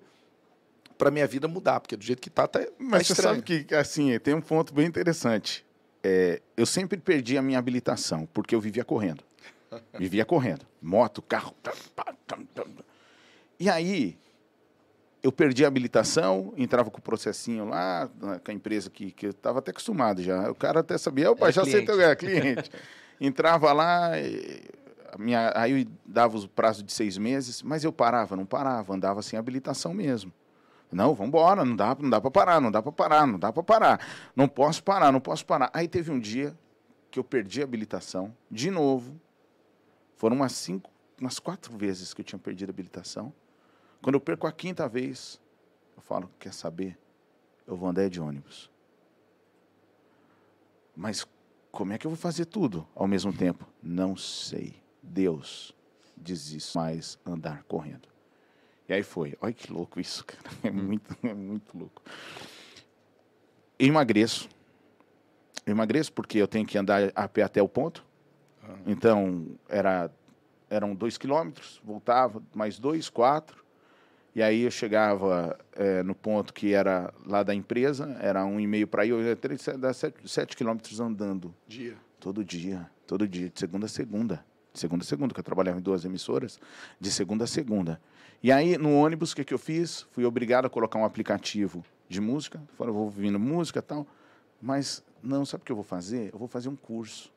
para minha vida mudar, porque do jeito que tá, tá, tá Mas você sabe que, assim, tem um ponto bem interessante. É, eu sempre perdi a minha habilitação, porque eu vivia correndo. Vivia correndo. Moto, carro. E aí, eu perdi a habilitação, entrava com o processinho lá, com a empresa que, que eu estava até acostumado já. O cara até sabia, opa, já sei teu é, cliente. entrava lá, minha, aí eu dava o prazo de seis meses, mas eu parava, não parava, andava sem habilitação mesmo. Não, vamos embora, não dá, não dá para parar, não dá para parar, não dá para parar. Não posso parar, não posso parar. Aí teve um dia que eu perdi a habilitação, de novo. Foram umas cinco, umas quatro vezes que eu tinha perdido a habilitação. Quando eu perco a quinta vez, eu falo, quer saber? Eu vou andar de ônibus. Mas como é que eu vou fazer tudo ao mesmo tempo? Não sei. Deus diz isso, mas andar correndo. E aí foi. Olha que louco isso, cara. É muito, é muito louco. Eu emagreço. Eu emagreço porque eu tenho que andar a pé até o ponto. Ah. Então, era, eram dois quilômetros, voltava, mais dois, quatro. E aí eu chegava é, no ponto que era lá da empresa, era um e meio para ir, ia ter sete, sete quilômetros andando. Dia? Todo dia, todo dia, de segunda a segunda. De segunda a segunda, que eu trabalhava em duas emissoras, de segunda a segunda. E aí, no ônibus, o que, que eu fiz? Fui obrigado a colocar um aplicativo de música. Falei, vou ouvindo música e tal. Mas, não, sabe o que eu vou fazer? Eu vou fazer um curso.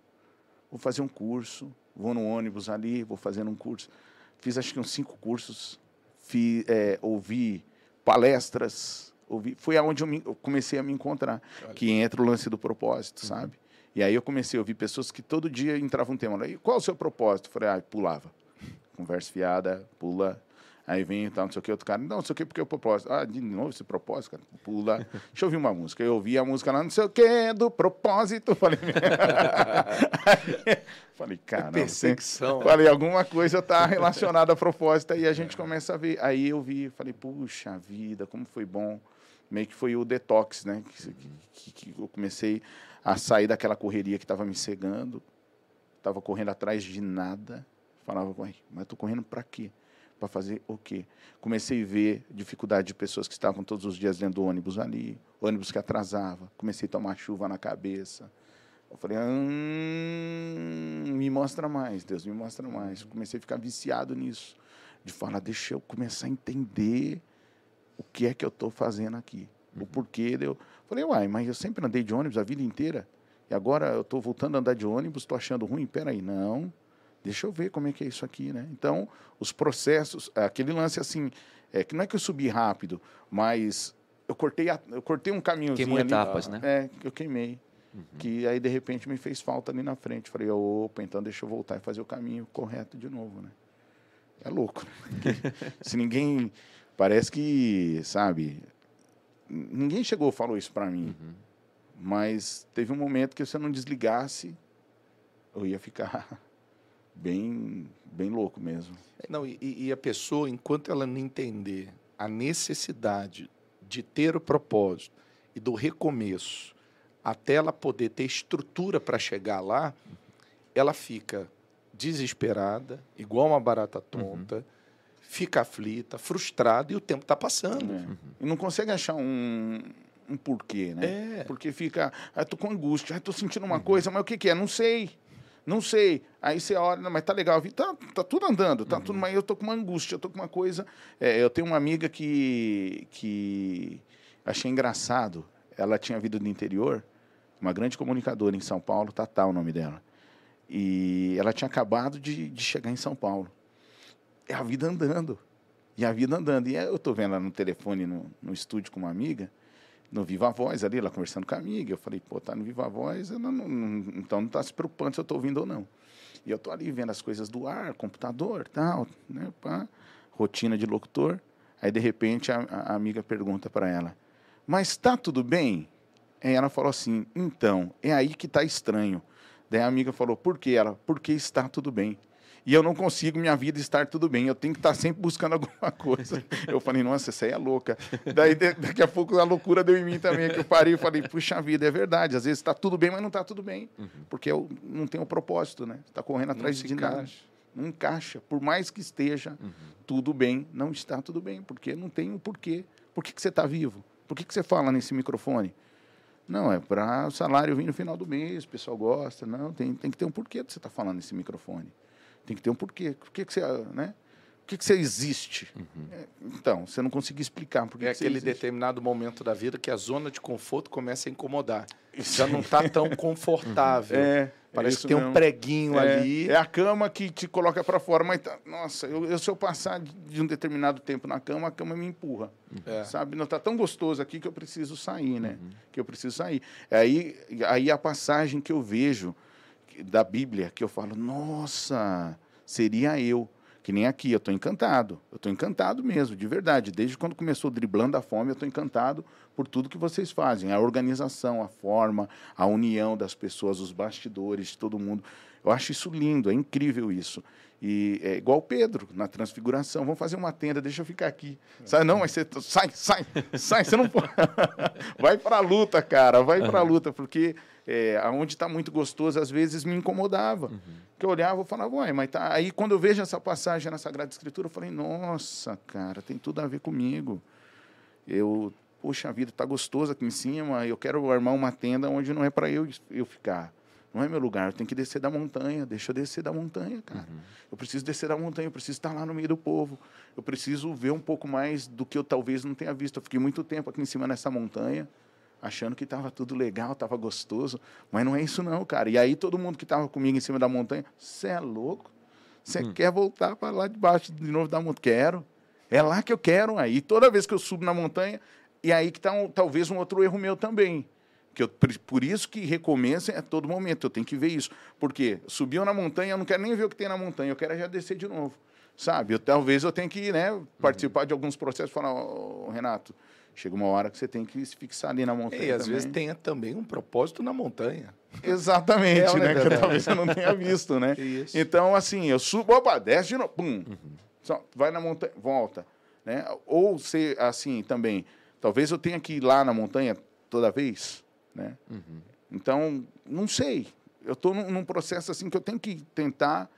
Vou fazer um curso, vou no ônibus ali, vou fazendo um curso. Fiz acho que uns cinco cursos fiz, é, ouvi palestras, ouvi, foi aonde eu, me, eu, comecei a me encontrar, Olha. que entra o lance do propósito, uhum. sabe? E aí eu comecei a ouvir pessoas que todo dia entravam um tema. E qual é o seu propósito? Eu falei, ah, pulava. Conversa fiada, pula, Aí vem e tal, não sei o que, outro cara, não, não sei o que, porque o propósito. Ah, de novo esse propósito, cara, pula. Deixa eu ouvir uma música. Eu ouvi a música lá, não sei o que, do propósito. Falei, falei cara. É perseguição. Falei, alguma coisa está relacionada a propósito. Aí a gente começa a ver. Aí eu vi, falei, puxa vida, como foi bom. Meio que foi o detox, né? Que, que, que eu comecei a sair daquela correria que estava me cegando. Estava correndo atrás de nada. Falava, mas tô correndo para quê? Para fazer o quê? Comecei a ver dificuldade de pessoas que estavam todos os dias dentro do ônibus ali, ônibus que atrasava. Comecei a tomar chuva na cabeça. Eu falei, hum, me mostra mais, Deus, me mostra mais. Comecei a ficar viciado nisso, de falar, deixa eu começar a entender o que é que eu estou fazendo aqui, o uhum. porquê. Eu falei, uai, mas eu sempre andei de ônibus a vida inteira, e agora eu estou voltando a andar de ônibus, estou achando ruim? Peraí, não deixa eu ver como é que é isso aqui, né? Então, os processos, aquele lance assim, é que não é que eu subi rápido, mas eu cortei, a, eu cortei um caminhozinho Queimou ali, etapas, né? É, que eu queimei. Uhum. Que aí, de repente, me fez falta ali na frente. Falei, opa, então deixa eu voltar e fazer o caminho correto de novo, né? É louco, né? Se ninguém... Parece que, sabe... Ninguém chegou e falou isso para mim. Uhum. Mas teve um momento que se eu não desligasse, eu ia ficar bem, bem louco mesmo. Não, e, e a pessoa, enquanto ela não entender a necessidade de ter o propósito e do recomeço, até ela poder ter estrutura para chegar lá, ela fica desesperada, igual uma barata tonta, uhum. fica aflita, frustrada e o tempo está passando. É. Uhum. E não consegue achar um, um porquê, né? É. Porque fica, ah, tô com angústia, ah, tô sentindo uma uhum. coisa, mas o que, que é? Não sei. Não sei. Aí você olha, mas tá legal, tá, tá tudo andando, tá uhum. tudo, mas eu tô com uma angústia, eu tô com uma coisa. É, eu tenho uma amiga que, que achei engraçado. Ela tinha vindo do interior, uma grande comunicadora em São Paulo, Tatá o nome dela. E ela tinha acabado de, de chegar em São Paulo. É a vida andando. E a vida andando. E eu tô vendo ela no telefone, no, no estúdio com uma amiga no Viva Voz ali, ela conversando com a amiga. Eu falei, pô, tá no Viva Voz, não, não, então não tá se preocupando se eu tô ouvindo ou não. E eu tô ali vendo as coisas do ar, computador, tal, né, pá, rotina de locutor. Aí, de repente, a, a amiga pergunta para ela, mas tá tudo bem? Aí ela falou assim, então, é aí que tá estranho. Daí a amiga falou, por quê? Ela, porque está tudo bem e eu não consigo minha vida estar tudo bem. Eu tenho que estar sempre buscando alguma coisa. Eu falei, nossa, essa aí é louca. Daí daqui a pouco a loucura deu em mim também, que eu parei e falei, puxa vida, é verdade. Às vezes está tudo bem, mas não está tudo bem. Uhum. Porque eu não tenho um propósito, né? Está correndo atrás de nada. Não encaixa. Por mais que esteja uhum. tudo bem, não está tudo bem. Porque não tem um porquê. Por que, que você está vivo? Por que, que você fala nesse microfone? Não, é para o salário vir no final do mês, o pessoal gosta. Não, tem, tem que ter um porquê de você estar tá falando nesse microfone. Tem que ter um porquê. Por que, que você, né? que, que você existe? Uhum. É, então, você não conseguia explicar. Por que é que aquele determinado momento da vida que a zona de conforto começa a incomodar. Já não está tão confortável. É, Parece que tem mesmo. um preguinho é, ali. É a cama que te coloca para fora, mas tá, nossa, eu, eu, se eu passar de um determinado tempo na cama, a cama me empurra. É. Sabe? Não está tão gostoso aqui que eu preciso sair, né? Uhum. Que eu preciso sair. É aí, aí a passagem que eu vejo da Bíblia, que eu falo, nossa, seria eu. Que nem aqui, eu estou encantado. Eu estou encantado mesmo, de verdade. Desde quando começou driblando a fome, eu estou encantado por tudo que vocês fazem. A organização, a forma, a união das pessoas, os bastidores, de todo mundo. Eu acho isso lindo, é incrível isso. E é igual Pedro na transfiguração. Vamos fazer uma tenda, deixa eu ficar aqui. Sai, não, mas você sai, sai, sai, você não pode. vai para a luta, cara, vai para a luta, porque é, aonde está muito gostoso, às vezes me incomodava. Uhum. Que eu olhava e falava, uai, mas tá. Aí quando eu vejo essa passagem na Sagrada Escritura, eu falei, nossa, cara, tem tudo a ver comigo. Eu, poxa vida, tá gostoso aqui em cima, eu quero armar uma tenda onde não é para eu, eu ficar. Não é meu lugar, eu tenho que descer da montanha, deixa eu descer da montanha, cara. Uhum. Eu preciso descer da montanha, eu preciso estar lá no meio do povo. Eu preciso ver um pouco mais do que eu talvez não tenha visto. Eu fiquei muito tempo aqui em cima nessa montanha achando que estava tudo legal, estava gostoso, mas não é isso não, cara. E aí todo mundo que estava comigo em cima da montanha, você é louco? Você hum. quer voltar para lá debaixo de novo da montanha? Quero. É lá que eu quero. Aí toda vez que eu subo na montanha, e aí que está um, talvez um outro erro meu também. Que eu, por isso que recomeça a todo momento. Eu tenho que ver isso. Porque subiu na montanha, eu não quero nem ver o que tem na montanha, eu quero já descer de novo. Sabe? Eu, talvez eu tenha que né, participar uhum. de alguns processos e falar, oh, Renato, Chega uma hora que você tem que se fixar ali na montanha. E às também. vezes tem também um propósito na montanha. Exatamente, é, né? Que talvez você não tenha visto, né? Isso. Então, assim, eu subo, opa, desce de novo, pum. Uhum. Só, vai na montanha, volta. Né? Ou ser assim também, talvez eu tenha que ir lá na montanha toda vez, né? Uhum. Então, não sei. Eu estou num, num processo assim que eu tenho que tentar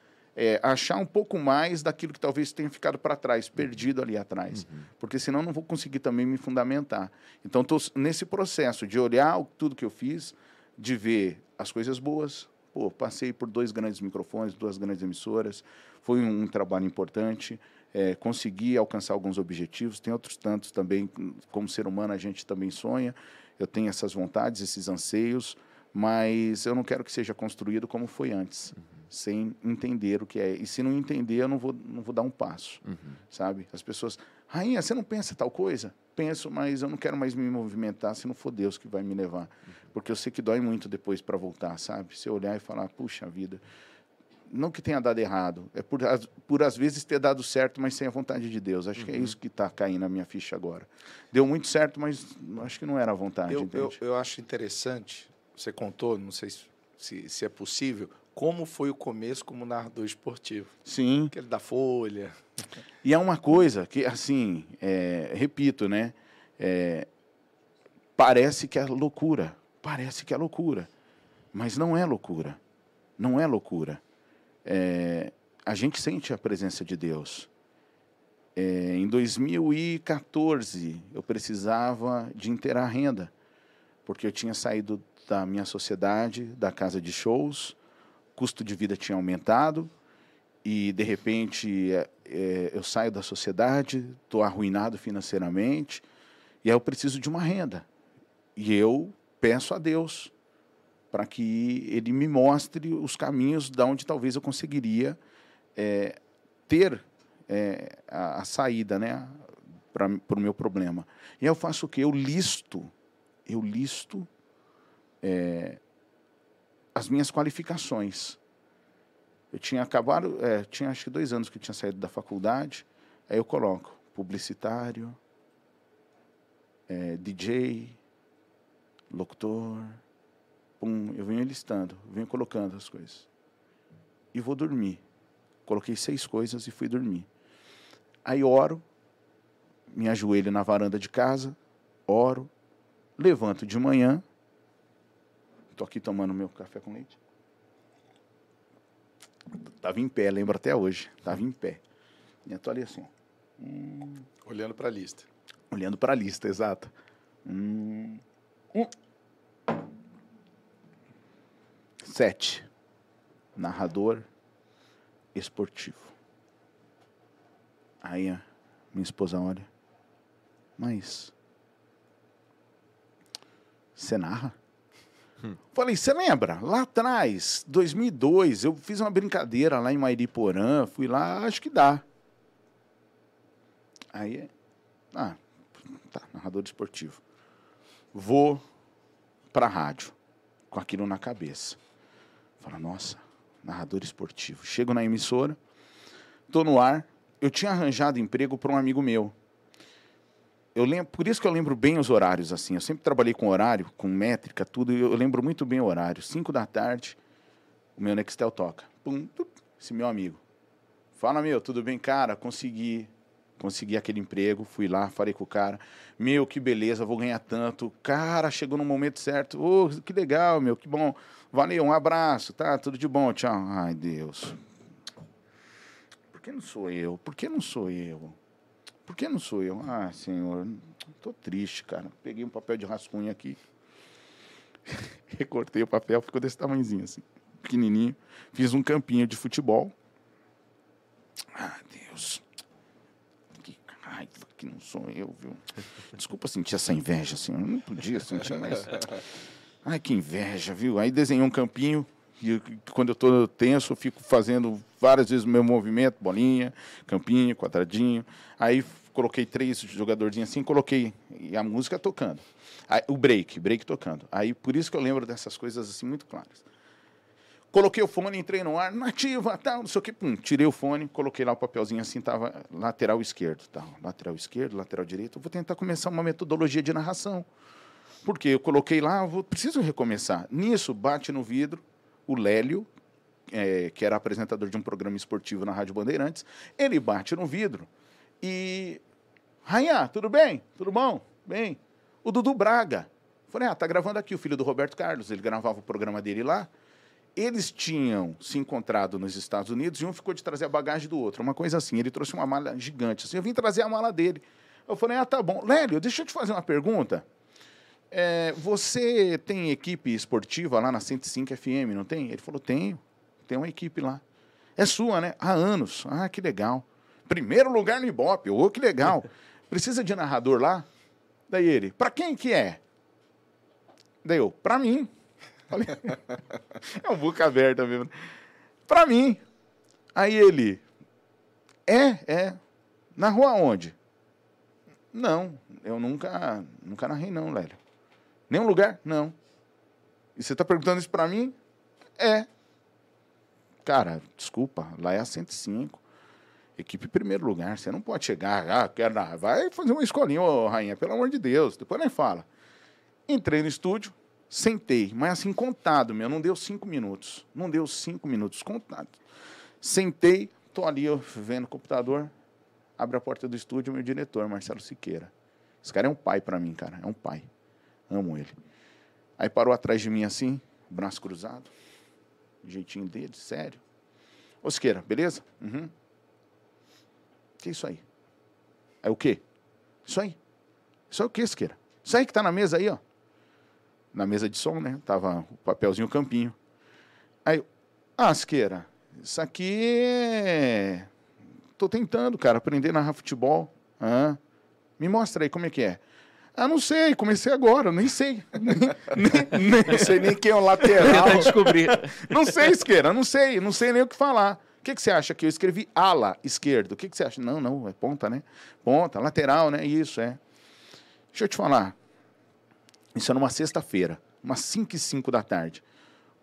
é, achar um pouco mais daquilo que talvez tenha ficado para trás, perdido ali atrás. Uhum. Porque senão não vou conseguir também me fundamentar. Então, estou nesse processo de olhar tudo que eu fiz, de ver as coisas boas. Pô, passei por dois grandes microfones, duas grandes emissoras, foi um, um trabalho importante. É, consegui alcançar alguns objetivos, tem outros tantos também, como ser humano a gente também sonha, eu tenho essas vontades, esses anseios, mas eu não quero que seja construído como foi antes. Uhum sem entender o que é. E se não entender, eu não vou, não vou dar um passo, uhum. sabe? As pessoas, rainha, você não pensa tal coisa? Penso, mas eu não quero mais me movimentar se não for Deus que vai me levar. Uhum. Porque eu sei que dói muito depois para voltar, sabe? Se eu olhar e falar, puxa vida, não que tenha dado errado, é por, por às vezes ter dado certo, mas sem a vontade de Deus. Acho uhum. que é uhum. isso que está caindo na minha ficha agora. Deu muito certo, mas acho que não era a vontade. Eu, eu, eu, acho interessante, você contou, não sei se, se é possível, como foi o começo como narrador esportivo. Sim. Aquele da Folha. E é uma coisa que, assim, é, repito, né? É, parece que é loucura. Parece que é loucura. Mas não é loucura. Não é loucura. É, a gente sente a presença de Deus. É, em 2014, eu precisava de inteirar renda, porque eu tinha saído da minha sociedade, da casa de shows, custo de vida tinha aumentado e de repente é, é, eu saio da sociedade, estou arruinado financeiramente e aí eu preciso de uma renda. E eu peço a Deus para que Ele me mostre os caminhos da onde talvez eu conseguiria é, ter é, a, a, saída né, para o meu problema. E aí eu faço o que? Eu listo, eu listo é, as minhas qualificações. Eu tinha acabado, é, tinha acho que dois anos que eu tinha saído da faculdade, aí eu coloco publicitário, é, DJ, locutor, pum, eu venho listando, venho colocando as coisas. E vou dormir. Coloquei seis coisas e fui dormir. Aí oro, me ajoelho na varanda de casa, oro, levanto de manhã, Estou aqui tomando meu café com leite. Tava em pé, lembro até hoje. Tava em pé. E eu tô ali assim. Hum. Olhando para a lista. Olhando para a lista, exato. Hum. Hum. Sete. Narrador esportivo. Aí a minha esposa olha. Mas. Você narra? Hum. Falei, você lembra? Lá atrás, 2002, eu fiz uma brincadeira lá em Mairiporã, fui lá, acho que dá. Aí, ah, tá, narrador esportivo. Vou pra rádio, com aquilo na cabeça. Fala, nossa, narrador esportivo. Chego na emissora, tô no ar, eu tinha arranjado emprego para um amigo meu. Eu lembro, por isso que eu lembro bem os horários assim. Eu sempre trabalhei com horário, com métrica, tudo. Eu lembro muito bem o horário. Cinco da tarde, o meu Nextel toca. Pum, esse meu amigo. Fala, meu, tudo bem, cara? Consegui. Consegui aquele emprego, fui lá, falei com o cara. Meu, que beleza, vou ganhar tanto. Cara, chegou no momento certo. Oh, que legal, meu, que bom. Valeu, um abraço, tá? Tudo de bom, tchau. Ai, Deus. Por que não sou eu? Por que não sou eu? Por que não sou eu? Ah, senhor, tô triste, cara. Peguei um papel de rascunho aqui. Recortei o papel, ficou desse tamanhozinho assim, pequenininho. Fiz um campinho de futebol. Ah, Deus. Que que não sou eu, viu? Desculpa sentir essa inveja. Eu não podia sentir, mas. Ai, que inveja, viu? Aí desenhei um campinho, e quando eu estou tenso, eu fico fazendo várias vezes o meu movimento, bolinha, campinho, quadradinho. Aí coloquei três jogadorzinhos assim, coloquei e a música tocando. Aí, o break, break tocando. Aí por isso que eu lembro dessas coisas assim muito claras. Coloquei o fone, entrei no ar, nativa, tal, não sei o que, pum, tirei o fone, coloquei lá o papelzinho assim, tava lateral esquerdo, tal, lateral esquerdo, lateral direito. Vou tentar começar uma metodologia de narração. Porque eu coloquei lá, vou, preciso recomeçar. Nisso, bate no vidro, o Lélio, é, que era apresentador de um programa esportivo na Rádio Bandeirantes, ele bate no vidro e. Rainha, tudo bem? Tudo bom? Bem. O Dudu Braga. Falei, ah, tá gravando aqui o filho do Roberto Carlos. Ele gravava o programa dele lá. Eles tinham se encontrado nos Estados Unidos e um ficou de trazer a bagagem do outro. Uma coisa assim. Ele trouxe uma mala gigante. Assim, eu vim trazer a mala dele. Eu falei, ah, tá bom. Lélio, deixa eu te fazer uma pergunta. É, você tem equipe esportiva lá na 105 FM, não tem? Ele falou, tenho. Tem uma equipe lá. É sua, né? Há anos. Ah, que legal. Primeiro lugar no Ibope. Ô, que legal. Precisa de narrador lá? Daí ele, para quem que é? Daí eu, para mim. Falei, é um boca aberta mesmo. Para mim. Aí ele, é, é. Na rua onde? Não, eu nunca, nunca narrei não, Lélio. Nenhum lugar? Não. E você está perguntando isso para mim? É. Cara, desculpa, lá é a 105. Equipe em primeiro lugar. Você não pode chegar, ah, dar. Vai fazer uma escolinha, ô, rainha, pelo amor de Deus. Depois nem fala. Entrei no estúdio, sentei, mas assim, contado, meu, não deu cinco minutos. Não deu cinco minutos, contado. Sentei, tô ali ó, vendo o computador, abre a porta do estúdio, meu diretor, Marcelo Siqueira. Esse cara é um pai para mim, cara, é um pai. Amo ele. Aí parou atrás de mim assim, braço cruzado, jeitinho dele, sério. Ô Siqueira, beleza? Uhum. Que é isso aí? É o quê? Isso aí. Isso é o quê, Siqueira? Isso aí que tá na mesa aí, ó. Na mesa de som, né? Tava o papelzinho o campinho. Aí, ah, Siqueira, isso aqui é... Tô tentando, cara, aprender a narrar futebol. Ah, me mostra aí como é que é. Ah, não sei, comecei agora, nem sei. nem, nem, nem, não sei nem quem é o lateral. Tentar descobrir. Não sei, Esqueira, não sei, não sei nem o que falar. O que, que você acha que eu escrevi ala esquerdo? O que, que você acha? Não, não, é ponta, né? Ponta, lateral, né? Isso, é. Deixa eu te falar. Isso é numa sexta-feira, umas 5 e 5 da tarde.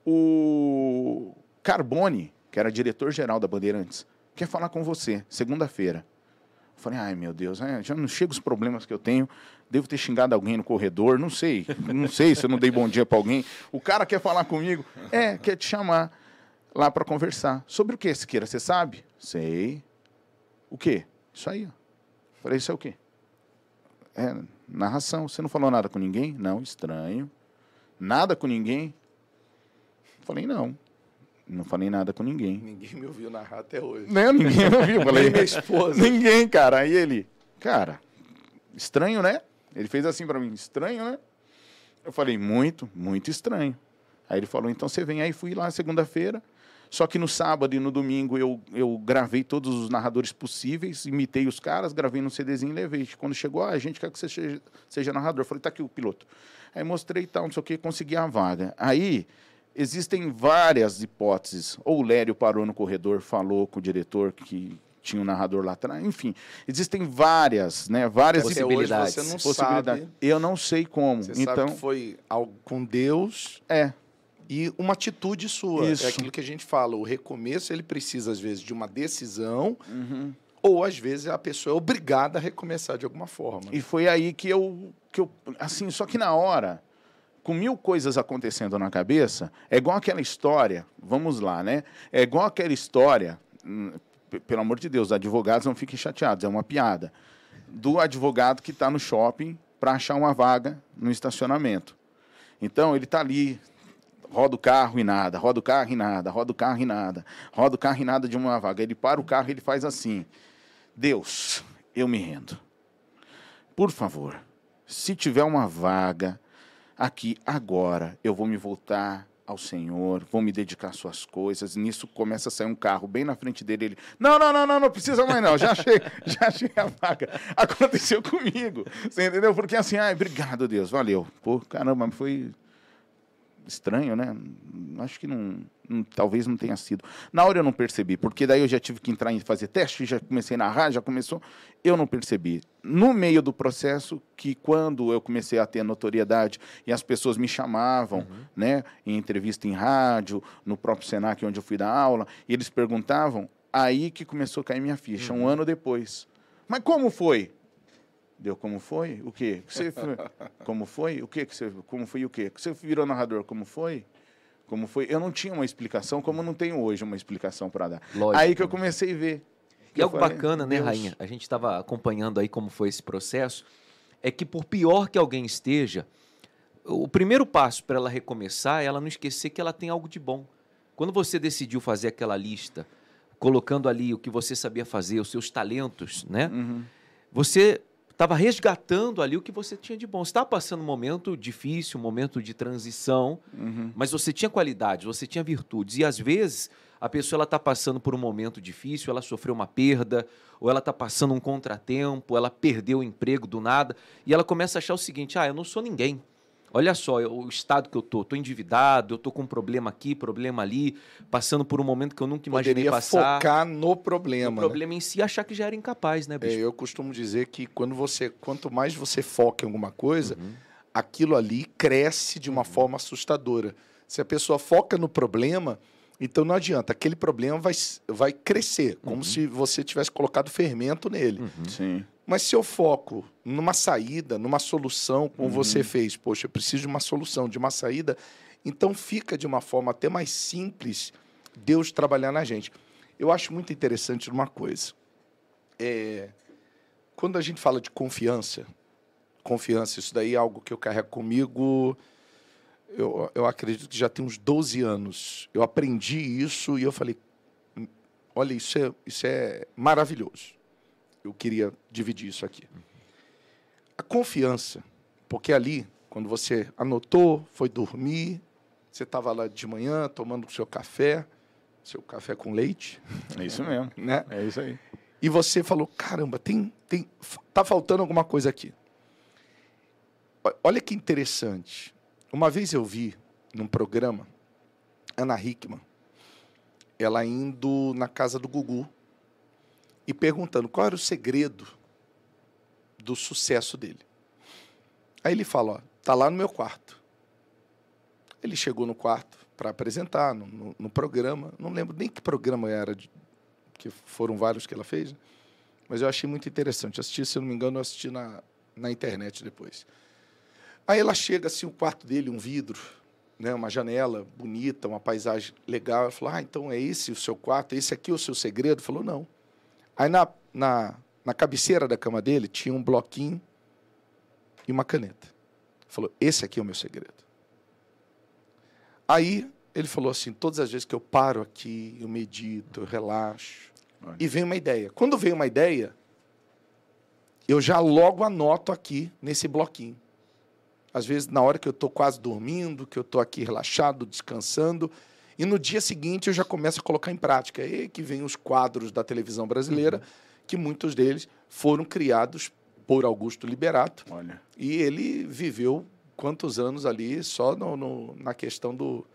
O Carbone, que era diretor-geral da Bandeirantes, quer falar com você, segunda-feira. Eu falei, ai meu Deus, é, já não chega os problemas que eu tenho. Devo ter xingado alguém no corredor, não sei. Não sei se eu não dei bom dia para alguém. O cara quer falar comigo. É, quer te chamar lá para conversar. Sobre o que, Siqueira? Você sabe? Sei. O quê? Isso aí. Ó. Falei, isso é o quê? É, narração. Você não falou nada com ninguém? Não, estranho. Nada com ninguém? Falei, não. Não falei nada com ninguém. Ninguém me ouviu narrar até hoje. Não, ninguém me ouviu. Falei, Nem minha esposa. Ninguém, cara. Aí ele, cara, estranho, né? Ele fez assim para mim, estranho, né? Eu falei, muito, muito estranho. Aí ele falou, então você vem aí. Fui lá segunda-feira. Só que no sábado e no domingo eu, eu gravei todos os narradores possíveis, imitei os caras, gravei no CDzinho e levei. Quando chegou, ah, a gente quer que você seja, seja narrador. Eu falei, tá aqui o piloto. Aí mostrei e tal, não sei o que, consegui a vaga. Aí existem várias hipóteses. Ou o Lério parou no corredor, falou com o diretor que tinha um narrador lá atrás. Enfim, existem várias, né? Várias possibilidades. Você não possibilidades. Sabe, eu não sei como. Você então foi algo com Deus. É. E uma atitude sua. Isso. É aquilo que a gente fala. O recomeço ele precisa às vezes de uma decisão. Uhum. Ou às vezes a pessoa é obrigada a recomeçar de alguma forma. E foi aí que eu, que eu assim, só que na hora com mil coisas acontecendo na cabeça, é igual aquela história, vamos lá, né? É igual aquela história, hum, pelo amor de Deus, advogados não fiquem chateados, é uma piada. Do advogado que está no shopping para achar uma vaga no estacionamento. Então, ele está ali, roda o carro e nada, roda o carro e nada, roda o carro e nada, roda o carro e nada de uma vaga. Ele para o carro e ele faz assim: Deus, eu me rendo. Por favor, se tiver uma vaga aqui agora, eu vou me voltar ao Senhor, vou me dedicar às suas coisas. Nisso começa a sair um carro bem na frente dele. Ele, não, não, não, não, não precisa mais não, já achei, já achei a vaga. Aconteceu comigo, você entendeu? Porque assim, ai, obrigado Deus, valeu. Pô, caramba, foi estranho, né? Acho que não, não, talvez não tenha sido. Na hora eu não percebi, porque daí eu já tive que entrar em fazer teste, já comecei a narrar, já começou. Eu não percebi. No meio do processo, que quando eu comecei a ter notoriedade e as pessoas me chamavam, uhum. né, em entrevista em rádio, no próprio Senac, onde eu fui dar aula, e eles perguntavam, aí que começou a cair minha ficha, uhum. um ano depois. Mas como foi? Deu como foi? O quê? Você como foi? O quê que você como foi o quê? Você virou narrador como foi? Como foi? Eu não tinha uma explicação, como não tenho hoje uma explicação para dar. Lógico. Aí que eu comecei a ver. E algo falei, bacana, né, Rainha? A gente estava acompanhando aí como foi esse processo. É que por pior que alguém esteja, o primeiro passo para ela recomeçar é ela não esquecer que ela tem algo de bom. Quando você decidiu fazer aquela lista, colocando ali o que você sabia fazer, os seus talentos, né? Uhum. Você estava resgatando ali o que você tinha de bom. Você estava passando um momento difícil, um momento de transição, uhum. mas você tinha qualidades, você tinha virtudes. E às vezes a pessoa está passando por um momento difícil, ela sofreu uma perda, ou ela está passando um contratempo, ela perdeu o emprego do nada, e ela começa a achar o seguinte: ah, eu não sou ninguém. Olha só o estado que eu tô, tô endividado, eu tô com um problema aqui, problema ali, passando por um momento que eu nunca imaginei Poderia passar. focar no problema. No né? problema em si, achar que já era incapaz, né, é, bicho? É, eu costumo dizer que quando você, quanto mais você foca em alguma coisa, uhum. aquilo ali cresce de uma uhum. forma assustadora. Se a pessoa foca no problema, então não adianta, aquele problema vai, vai crescer, como uhum. se você tivesse colocado fermento nele. Uhum. Sim. Mas se eu foco numa saída, numa solução, como uhum. você fez, poxa, eu preciso de uma solução, de uma saída, então fica de uma forma até mais simples Deus trabalhar na gente. Eu acho muito interessante uma coisa. É, quando a gente fala de confiança, confiança, isso daí é algo que eu carrego comigo, eu, eu acredito que já tem uns 12 anos. Eu aprendi isso e eu falei, hum, olha, isso é, isso é maravilhoso eu queria dividir isso aqui. A confiança, porque ali, quando você anotou, foi dormir, você estava lá de manhã tomando o seu café, seu café com leite. É isso mesmo. Né? É isso aí. E você falou: caramba, tem, tem, tá faltando alguma coisa aqui. Olha que interessante. Uma vez eu vi num programa Ana Hickman, ela indo na casa do Gugu e perguntando qual era o segredo do sucesso dele. Aí ele fala, ó, tá lá no meu quarto. Ele chegou no quarto para apresentar no, no, no, programa, não lembro nem que programa era, de, que foram vários que ela fez, né? mas eu achei muito interessante. assisti, se eu não me engano, eu assisti na, na internet depois. Aí ela chega assim, o quarto dele, um vidro, né, uma janela bonita, uma paisagem legal. Ela falou: Ah, então é esse o seu quarto? Esse aqui é o seu segredo? Falou: Não. Aí na, na, na cabeceira da cama dele tinha um bloquinho e uma caneta. Falou: Esse aqui é o meu segredo. Aí ele falou assim: Todas as vezes que eu paro aqui, eu medito, eu relaxo. Olha. E vem uma ideia. Quando vem uma ideia, eu já logo anoto aqui nesse bloquinho. Às vezes, na hora que eu estou quase dormindo, que eu estou aqui relaxado, descansando, E no dia seguinte eu já começo a colocar em prática. E que vem os quadros da televisão brasileira, uhum. que muitos deles foram criados por Augusto Liberato. Olha. E ele viveu quantos anos ali só no, no, na questão do,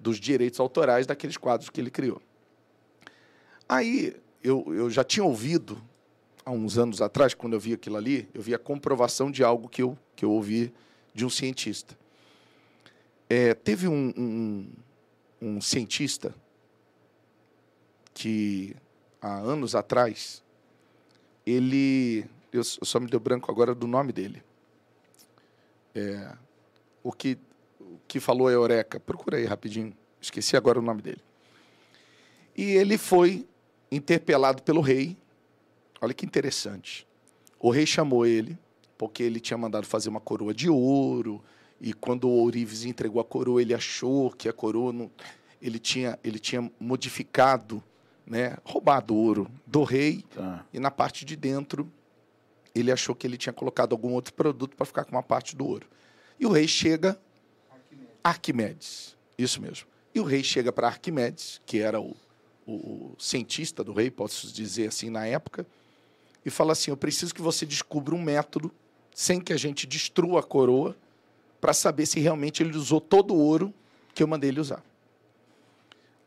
dos direitos autorais daqueles quadros que ele criou. Aí eu, eu já tinha ouvido, há uns anos atrás, quando eu vi aquilo ali, eu vi a comprovação de algo que eu, que eu ouvi de um cientista. É, teve um, um, um cientista que, há anos atrás, ele. Eu só me deu branco agora do nome dele. É, o que, o que falou a Eureka. Procura aí rapidinho. Esqueci agora o nome dele. E ele foi interpelado pelo rei. Olha que interessante. O rei chamou ele, porque ele tinha mandado fazer uma coroa de ouro. E quando o Ourives entregou a coroa, ele achou que a coroa não, ele tinha, ele tinha modificado, né, roubado ouro do rei. Tá. E na parte de dentro, ele achou que ele tinha colocado algum outro produto para ficar com uma parte do ouro. E o rei chega. Arquimedes. Arquimedes. Isso mesmo. E o rei chega para Arquimedes, que era o, o, o, cientista do rei, posso dizer assim, na época, e fala assim: Eu preciso que você descubra um método, sem que a gente destrua a coroa, para saber se realmente ele usou todo o ouro que eu mandei ele usar.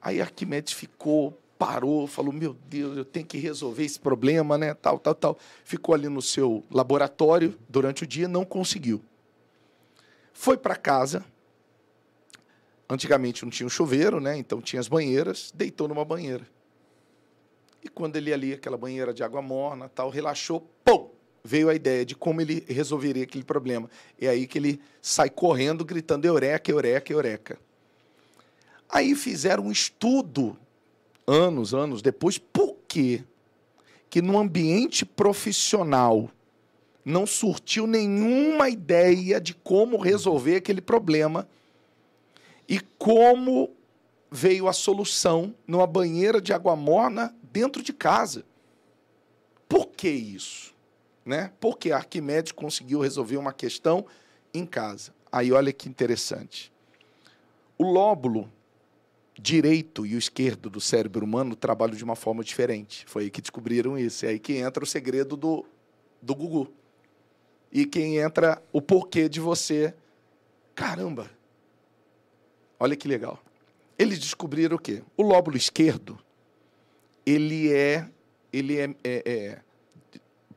Aí Arquimedes ficou, parou, falou: Meu Deus, eu tenho que resolver esse problema, né? Tal, tal, tal. Ficou ali no seu laboratório durante o dia, não conseguiu. Foi para casa. Antigamente não tinha um chuveiro, né? Então tinha as banheiras, deitou numa banheira. E quando ele ali, aquela banheira de água morna, tal, relaxou, veio a ideia de como ele resolveria aquele problema. É aí que ele sai correndo, gritando eureka, eureka, eureka. Aí fizeram um estudo, anos, anos depois, por quê? Que no ambiente profissional não surtiu nenhuma ideia de como resolver aquele problema e como veio a solução numa banheira de água morna dentro de casa. Por que isso? Né? Porque Arquimedes conseguiu resolver uma questão em casa. Aí olha que interessante. O lóbulo direito e o esquerdo do cérebro humano trabalham de uma forma diferente. Foi aí que descobriram isso. É aí que entra o segredo do, do Gugu e quem entra o porquê de você. Caramba! Olha que legal. Eles descobriram o quê? O lóbulo esquerdo, ele é, ele é, é, é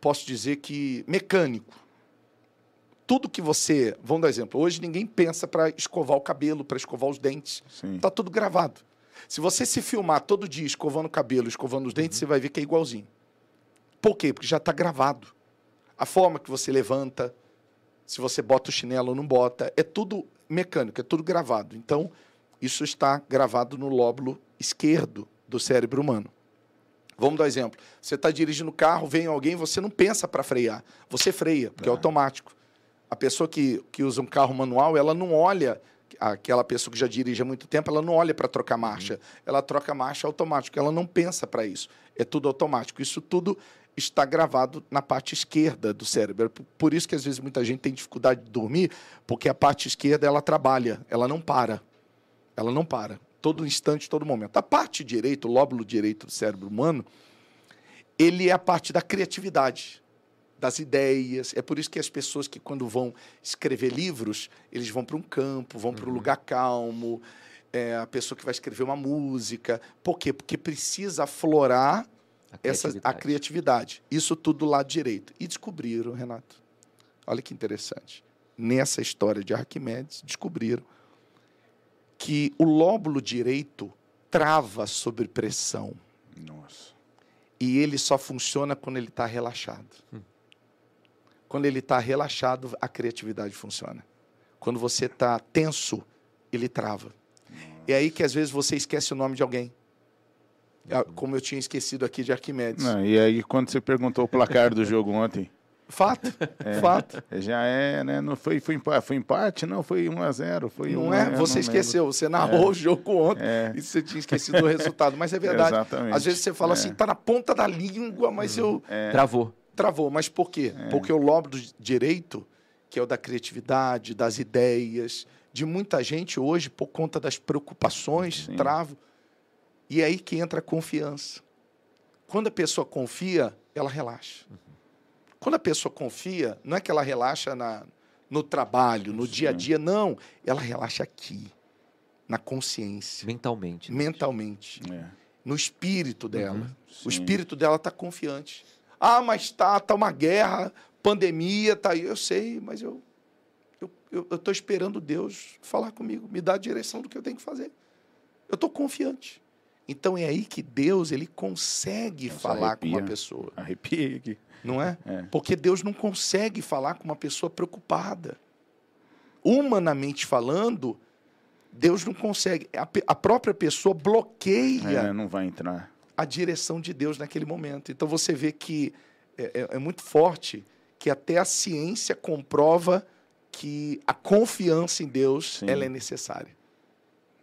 posso dizer que mecânico. Tudo que você, vamos dar exemplo, hoje ninguém pensa para escovar o cabelo, para escovar os dentes. Está tudo gravado. Se você se filmar todo dia escovando o cabelo, escovando os dentes, uhum. você vai ver que é igualzinho. Por quê? Porque já está gravado a forma que você levanta, se você bota o chinelo ou não bota, é tudo mecânico, é tudo gravado. Então, isso está gravado no lóbulo esquerdo do cérebro humano. Vamos dar um exemplo. Você está dirigindo o carro, vem alguém, você não pensa para frear, você freia, porque é. é automático. A pessoa que, que usa um carro manual, ela não olha aquela pessoa que já dirige há muito tempo, ela não olha para trocar marcha. Uhum. Ela troca marcha automático, ela não pensa para isso. É tudo automático. Isso tudo está gravado na parte esquerda do cérebro. Por isso que às vezes muita gente tem dificuldade de dormir, porque a parte esquerda ela trabalha, ela não para. Ela não para. Todo instante, todo momento. A parte direita, o lóbulo direito do cérebro humano, ele é a parte da criatividade, das ideias. É por isso que as pessoas que quando vão escrever livros, eles vão para um campo, vão para um uhum. lugar calmo. É a pessoa que vai escrever uma música. Por quê? Porque precisa aflorar a criatividade. Essa, a criatividade. Isso tudo do lado direito. E descobriram, Renato. Olha que interessante. Nessa história de Arquimedes, descobriram que o lóbulo direito trava sob pressão. Nossa. E ele só funciona quando ele está relaxado. Hum. Quando ele está relaxado, a criatividade funciona. Quando você está tenso, ele trava. Nossa. É aí que às vezes você esquece o nome de alguém. Ah, como eu tinha esquecido aqui de Arquimedes. Não, e aí, quando você perguntou o placar do jogo ontem? Fato, é, fato. Já é, né? Não foi, foi, empate, foi empate? Não, foi 1 a 0 foi Não é? Você não esqueceu, você narrou é. o jogo ontem é. e você tinha esquecido o resultado. Mas é verdade. Exatamente. Às vezes você fala assim, é. tá na ponta da língua, mas eu... É. Travou. Travou, mas por quê? Porque o lóbulo direito, que é o da criatividade, das ideias, de muita gente hoje, por conta das preocupações, Sim. travo. E é aí que entra a confiança. Quando a pessoa confia, ela relaxa. Uhum. Quando a pessoa confia, não é que ela relaxa na, no trabalho, no Sim. dia a dia, não. Ela relaxa aqui, na consciência. Mentalmente. Mentalmente. É. No espírito dela. Uhum. O espírito dela está confiante. Ah, mas tá, tá uma guerra, pandemia, tá aí. Eu sei, mas eu eu estou esperando Deus falar comigo, me dar a direção do que eu tenho que fazer. Eu estou confiante. Então é aí que Deus ele consegue Nossa, falar arrepia, com uma pessoa. Arrepia aqui. Não é? é? Porque Deus não consegue falar com uma pessoa preocupada. Humanamente falando, Deus não consegue. A, a própria pessoa bloqueia. É, não vai entrar. A direção de Deus naquele momento. Então você vê que é, é, é muito forte que até a ciência comprova que a confiança em Deus ela é necessária.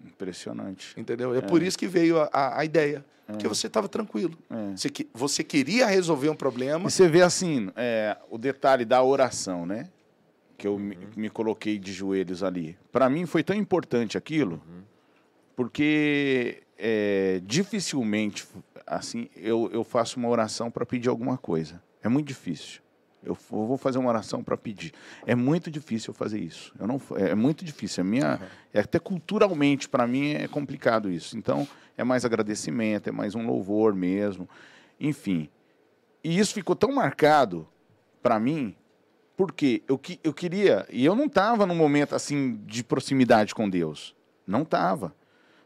Impressionante. Entendeu? É, é, por isso que veio a, a, a ideia. É. Porque você estava tranquilo. É. Você, que, você queria resolver um problema. E você vê assim, é, o detalhe da oração, né? Que eu uhum. me, me, coloquei de joelhos ali. Para mim foi tão importante aquilo, uhum. porque é, dificilmente, assim, eu, eu faço uma oração para pedir alguma coisa. É muito difícil. Eu vou fazer uma oração para pedir. É muito difícil fazer isso. Eu não, é, é muito difícil. A minha, uhum. é até culturalmente para mim é complicado isso. Então é mais agradecimento, é mais um louvor mesmo, enfim. E isso ficou tão marcado para mim porque eu, eu queria e eu não estava num momento assim de proximidade com Deus. Não estava.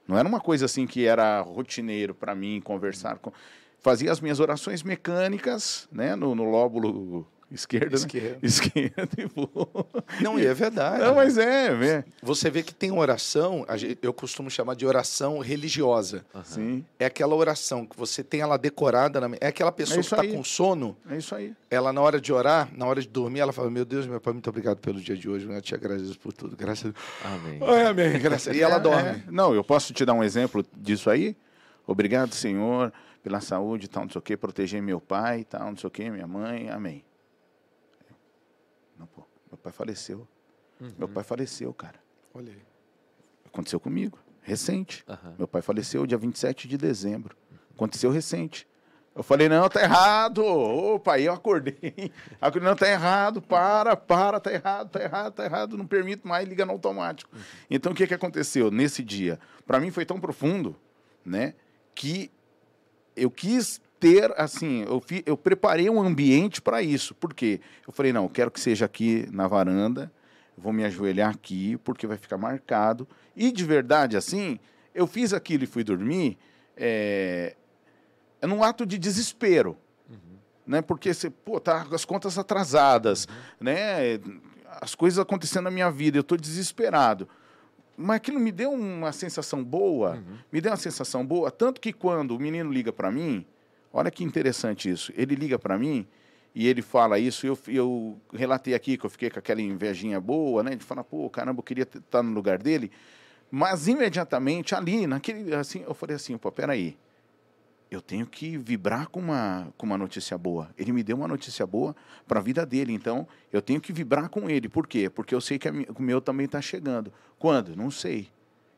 Não era uma coisa assim que era rotineiro para mim conversar com fazia as minhas orações mecânicas, né, no, no lóbulo Esquerda, Esquerda. Né? Esquerda e Não, e é verdade. Não, mas é, é. Você vê que tem oração, eu costumo chamar de oração religiosa. Uhum. Sim. É aquela oração que você tem ela decorada. Na... É aquela pessoa é que está com sono. É isso aí. Ela, na hora de orar, na hora de dormir, ela fala: Meu Deus, meu Pai, muito obrigado pelo dia de hoje. Eu te agradeço por tudo. Graças a Deus. Amém. Amém. Graças E ela dorme. É. Não, eu posso te dar um exemplo disso aí? Obrigado, Senhor, pela saúde, tal, não sei o quê, proteger meu pai, tal, não sei o quê, minha mãe. Amém. Pai faleceu. Uhum. Meu pai faleceu, cara. Olha aí. Aconteceu comigo, recente. Uhum. Meu pai faleceu dia 27 de dezembro. Aconteceu recente. Eu falei, não, tá errado. Opa, aí eu acordei. Acordei, não, tá errado, para, para, tá errado, tá errado, tá errado, não permito mais, liga no automático. Uhum. Então, o que, que aconteceu nesse dia? Para mim foi tão profundo, né, que eu quis ter, assim, eu, fi, eu preparei um ambiente para isso. Por quê? Eu falei, não, eu quero que seja aqui na varanda, vou me ajoelhar aqui, porque vai ficar marcado. E de verdade, assim, eu fiz aquilo e fui dormir é, é num ato de desespero. Uhum. Né? Porque você, pô, tá as contas atrasadas, uhum. né? As coisas acontecendo na minha vida, eu estou desesperado. Mas aquilo me deu uma sensação boa, uhum. me deu uma sensação boa, tanto que quando o menino liga para mim, Olha que interessante isso. Ele liga para mim e ele fala isso. Eu, eu relatei aqui que eu fiquei com aquela invejinha boa, né? De falar, pô, caramba, eu queria estar no lugar dele. Mas imediatamente ali, naquele, assim, eu falei assim, pô, peraí. Eu tenho que vibrar com uma, com uma notícia boa. Ele me deu uma notícia boa para a vida dele, então eu tenho que vibrar com ele. Por quê? Porque eu sei que o meu também está chegando. Quando? Não sei.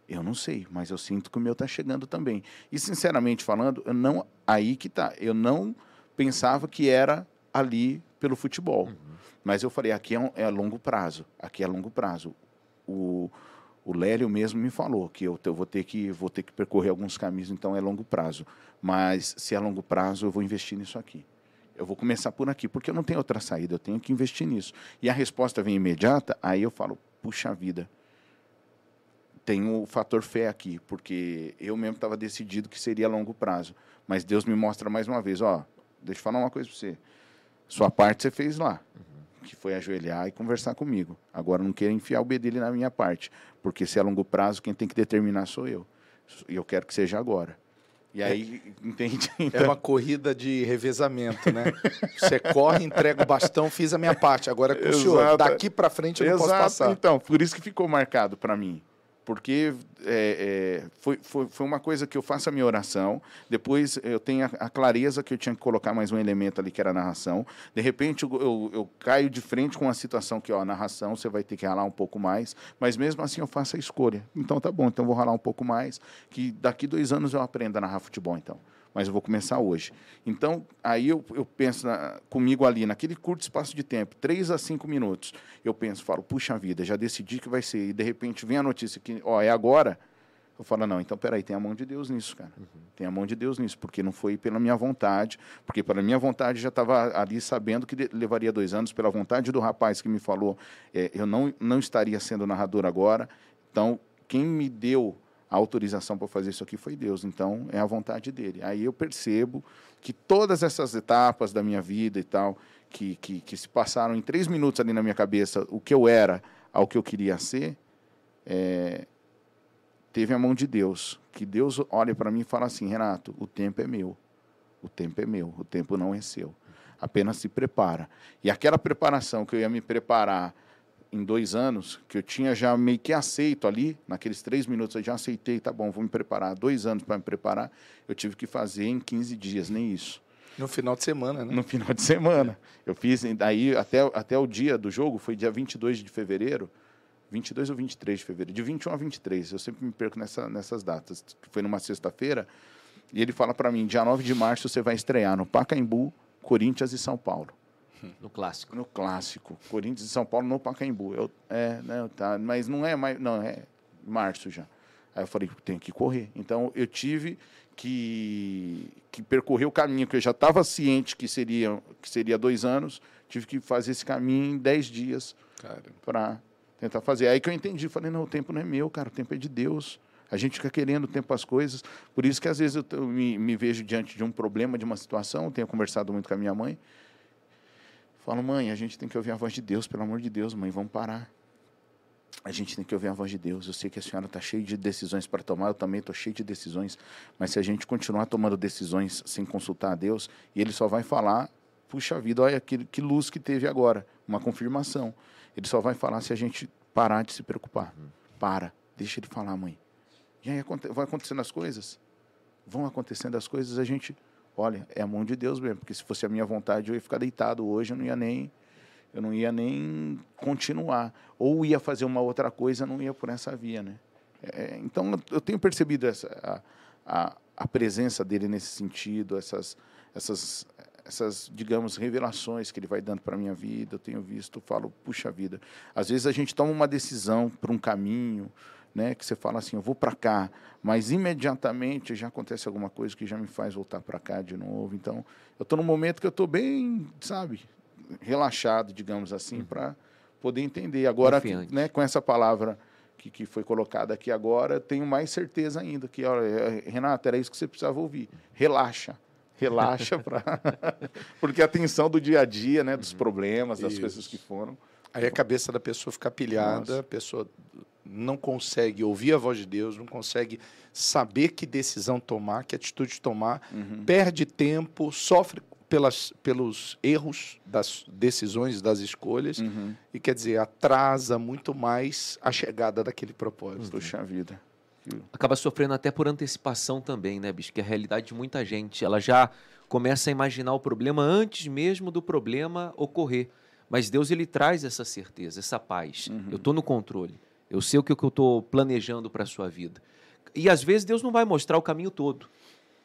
Eu não sei, mas eu sinto que o meu está chegando também. E sinceramente falando, eu não aí que tá. Eu não pensava que era ali pelo futebol. Uhum. Mas eu falei, aqui é, um, é a longo prazo. Aqui é a longo prazo. O, o Lélio mesmo me falou que eu, eu, vou, ter que, vou ter que percorrer alguns caminhos, então é longo prazo. Mas se é longo prazo, eu vou investir nisso aqui. Eu vou começar por aqui, porque eu não tenho outra saída, eu tenho que investir nisso. E a resposta vem imediata, aí eu falo, puxa vida, tem o fator fé aqui, porque eu mesmo estava decidido que seria a longo prazo. Mas Deus me mostra mais uma vez, ó, deixa eu falar uma coisa para você. Sua parte você fez lá, que foi ajoelhar e conversar comigo. Agora não quero enfiar o B dele na minha parte, porque se é a longo prazo, quem tem que determinar sou eu. E eu quero que seja agora. E aí, é, entende? É uma corrida de revezamento, né? Você corre, entrega o bastão, fiz a minha parte. Agora é com Exato. o senhor. Daqui para frente eu não Exato. posso passar. Então, por isso que ficou marcado para mim porque é, é, foi, foi, foi uma coisa que eu faço a minha oração, depois eu tenho a, a, clareza que eu tinha que colocar mais um elemento ali, que era a narração. De repente, eu, eu, eu caio de frente com uma situação que, ó, a narração você vai ter que ralar um pouco mais, mas mesmo assim eu faço a escolha. Então tá bom, então vou ralar um pouco mais, que daqui dois anos eu aprendo a narrar futebol, então mas eu vou começar hoje. Então, aí eu, eu penso na, comigo ali, naquele curto espaço de tempo, três a cinco minutos, eu penso, falo, puxa vida, já decidi que vai ser, e de repente vem a notícia que, ó, é agora, eu falo, não, então peraí, tem a mão de Deus nisso, cara. Uhum. Tem a mão de Deus nisso, porque não foi pela minha vontade, porque pela minha vontade já estava ali sabendo que levaria dois anos, pela vontade do rapaz que me falou, é, eu não, não estaria sendo narrador agora. Então, quem me deu a autorização para fazer isso aqui foi Deus, então é a vontade dele. Aí eu percebo que todas essas etapas da minha vida e tal, que, que, que se passaram em três minutos ali na minha cabeça, o que eu era ao que eu queria ser, é, teve a mão de Deus. Que Deus olha para mim e fala assim: Renato, o tempo é meu. O tempo é meu, o tempo não é seu. Apenas se prepara. E aquela preparação que eu ia me preparar em dois anos, que eu tinha já meio que aceito ali, naqueles três minutos eu já aceitei, tá bom, vou me preparar. Dois anos para me preparar, eu tive que fazer em 15 dias, nem isso. No final de semana, né? No final de semana. Eu fiz, daí até, até o dia do jogo, foi dia 22 de fevereiro, 22 ou 23 de fevereiro, de 21 a 23, eu sempre me perco nessa, nessas datas. Foi numa sexta-feira, e ele fala para mim, dia 9 de março você vai estrear no Pacaembu, Corinthians e São Paulo. No clássico. No clássico. Corinthians e São Paulo no Pacaembu. Eu, é, né, tá, mas não é mais. Não, é março já. Aí eu falei, tem que correr. Então eu tive que, que percorrer o caminho que eu já estava ciente que seria, que seria dois anos. Tive que fazer esse caminho em dez dias para tentar fazer. Aí que eu entendi. Falei, não, o tempo não é meu, cara, o tempo é de Deus. A gente fica querendo o tempo as coisas. Por isso que às vezes eu, eu me, me, vejo diante de um problema, de uma situação. Eu tenho conversado muito com a minha mãe. Falo, mãe, a gente tem que ouvir a voz de Deus, pelo amor de Deus, mãe, vamos parar. A gente tem que ouvir a voz de Deus. Eu sei que a senhora está cheia de decisões para tomar, eu também estou cheio de decisões, mas se a gente continuar tomando decisões sem consultar a Deus, e Ele só vai falar, puxa vida, olha que, que luz que teve agora, uma confirmação. Ele só vai falar se a gente parar de se preocupar. Uhum. Para, deixa Ele falar, mãe. E aí vai acontecendo as coisas, vão acontecendo as coisas, a gente olha, é a mão de Deus mesmo, porque se fosse a minha vontade eu ia ficar deitado hoje, eu não ia nem eu não ia nem continuar ou ia fazer uma outra coisa, não ia por essa via, né? É, então eu tenho percebido essa a, a, a, presença dele nesse sentido, essas essas essas digamos revelações que ele vai dando para a minha vida, eu tenho visto, falo, puxa vida. Às vezes a gente toma uma decisão para um caminho, né, que você fala assim, eu vou para cá, mas imediatamente já acontece alguma coisa que já me faz voltar para cá de novo. Então, eu estou num momento que eu estou bem, sabe, relaxado, digamos assim, uhum. para poder entender. Agora, né, com essa palavra que, que foi colocada aqui agora, tenho mais certeza ainda que, olha, é, Renata, era isso que você precisava ouvir. Relaxa. Relaxa, pra... porque a tensão do dia a dia, né, dos uhum. problemas, das isso. coisas que foram. Aí a cabeça da pessoa fica pilhada, Nossa. a pessoa não consegue ouvir a voz de Deus, não consegue saber que decisão tomar, que atitude tomar, uhum. perde tempo, sofre pelas, pelos erros das decisões, das escolhas, uhum. e quer dizer, atrasa muito mais a chegada daquele propósito. Uhum. Puxa vida. Acaba sofrendo até por antecipação também, né, bicho? Que é a realidade de muita gente. Ela já começa a imaginar o problema antes mesmo do problema ocorrer. Mas Deus ele traz essa certeza, essa paz. Uhum. Eu estou no controle. Eu sei o que eu estou planejando para a sua vida. E às vezes Deus não vai mostrar o caminho todo.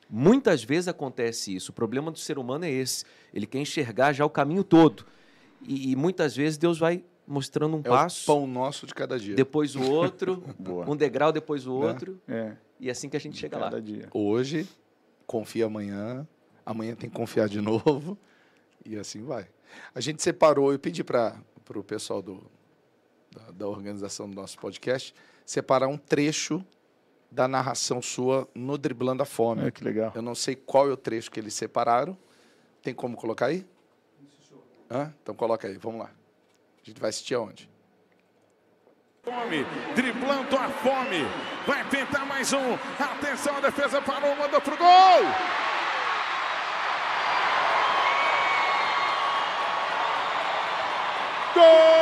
Muitas vezes acontece isso. O problema do ser humano é esse. Ele quer enxergar já o caminho todo. E, e muitas vezes Deus vai mostrando um é passo. O pão nosso de cada dia. Depois o outro, um degrau depois o né? outro. É. E é assim que a gente chega lá. Dia. Hoje, confia amanhã. Amanhã tem que confiar de novo. E assim vai. A gente separou, eu pedi para o pessoal do, da, da organização do nosso podcast, separar um trecho da narração sua no Driblando a Fome. É, que legal. Eu não sei qual é o trecho que eles separaram. Tem como colocar aí? Hã? Então coloca aí, vamos lá. A gente vai assistir aonde? Fome, driblando a fome. Vai tentar mais um. Atenção, a defesa parou, mandou pro gol! Gol!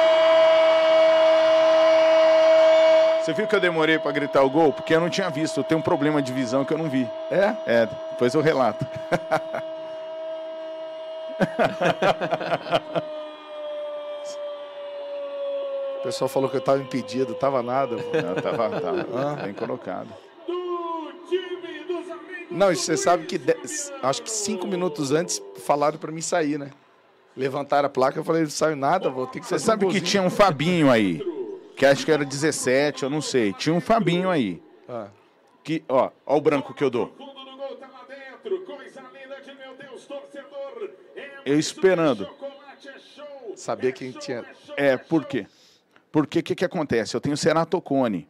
Você viu que eu demorei para gritar o gol? Porque eu não tinha visto. Eu tenho um problema de visão que eu não vi. É? É, depois eu relato. O pessoal falou que eu estava impedido, tava nada. Não, tava, tava ah. bem colocado. Não, você sabe que acho que cinco minutos antes falaram para mim sair, né? Levantaram a placa, eu falei, não saiu nada, vou ter que Você sabe um que tinha um Fabinho aí, que acho que era 17, eu não sei. Tinha um Fabinho aí. Ah. Que, ó, ó o branco que eu dou. Eu esperando. Sabia quem tinha. É, por quê? Porque o que, que acontece? Eu tenho ceratocone.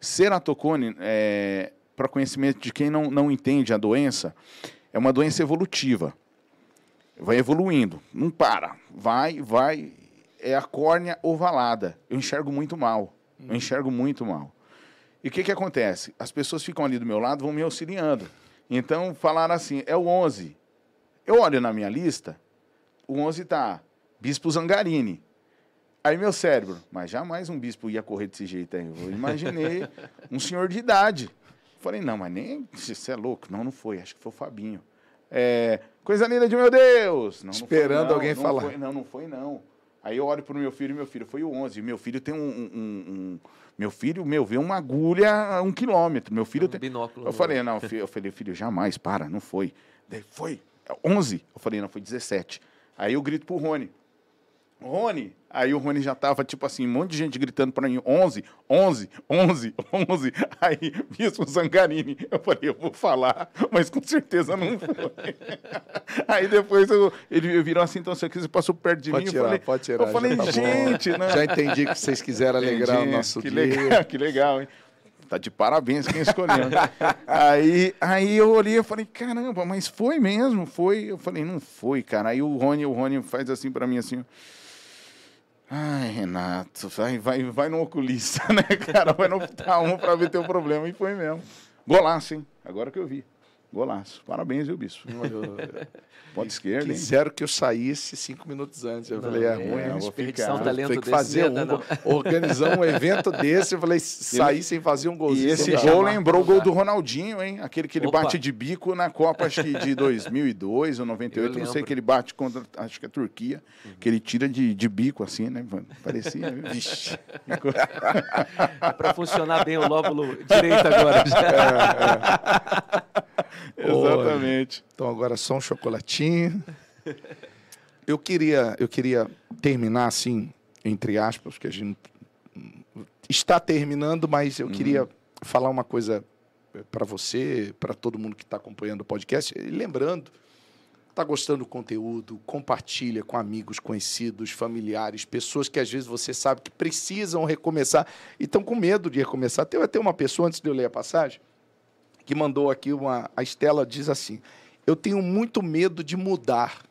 Ceratocone, é, para conhecimento de quem não, não entende a doença, é uma doença evolutiva. Vai evoluindo, não para. Vai, vai. É a córnea ovalada. Eu enxergo muito mal. Eu enxergo muito mal. E o que, que acontece? As pessoas ficam ali do meu lado, vão me auxiliando. Então, falaram assim, é o 11. Eu olho na minha lista, o 11 está Bispo Zangarini. Aí meu cérebro, mas jamais um bispo ia correr desse jeito aí. Eu imaginei um senhor de idade. Falei, não, mas nem. Você é louco? Não, não foi. Acho que foi o Fabinho. É, coisa linda de meu Deus! Não, Esperando não foi, alguém não falar. Foi, não, não foi, não. Aí eu olho pro meu filho, meu filho foi o 11. Meu filho tem um, um, um meu filho, meu, vê uma agulha a um quilômetro. Meu filho um tem. Binóculo. Eu falei, não, eu falei, filho, jamais, para, não foi. Daí, foi, 11. Eu falei, não, foi 17. Aí eu grito pro Rony. Rony, aí o Rony já tava, tipo assim, um monte de gente gritando para mim, 11, 11, 11, 11. Aí, Bispo Zangarini, eu falei, eu vou falar, mas com certeza não foi. aí depois eu, ele virou assim, então, você passou perto de pode mim, tirar, eu falei, pode tirar, eu falei, tá gente, né? Já entendi que vocês quiseram alegrar entendi, o nosso que dia. Legal, que legal, hein? Tá de parabéns quem escolheu. aí, aí eu olhei e falei, caramba, mas foi mesmo, foi. Eu falei, não foi, cara. Aí o Rony, o Rony faz assim para mim assim, Ai, Renato, vai, vai, vai no oculista, né, cara? Vai no oftalmo para ver teu problema. E foi mesmo. Golaço, hein? Agora que eu vi. Golaço. Parabéns, viu, Bispo? Pode esquerda, hein? Quiseram que eu saísse cinco minutos antes. Eu não, falei, é, ruim, é, vou ficar. Um talento Tem que fazer um, não. organizar um evento desse. Eu falei, sair sem fazer um golzinho. E esse gol lembrou o gol do Ronaldinho, hein? Aquele que ele Opa. bate de bico na Copa, acho que de 2002 ou 98, não sei, que ele bate contra, acho que é a Turquia, uhum. que ele tira de, de bico assim, né? Parecia, viu? Vixe. é para funcionar bem o lóbulo direito agora. É, é. Exatamente. Então agora só um chocolatinho. Eu queria, eu queria terminar assim, entre aspas, que a gente está terminando, mas eu uhum. queria falar uma coisa para você, para todo mundo que está acompanhando o podcast, e lembrando, está gostando do conteúdo, compartilha com amigos, conhecidos, familiares, pessoas que às vezes você sabe que precisam recomeçar e estão com medo de recomeçar. Tem até uma pessoa, antes de eu ler a passagem, que mandou aqui uma. A Estela diz assim: eu tenho muito medo de mudar,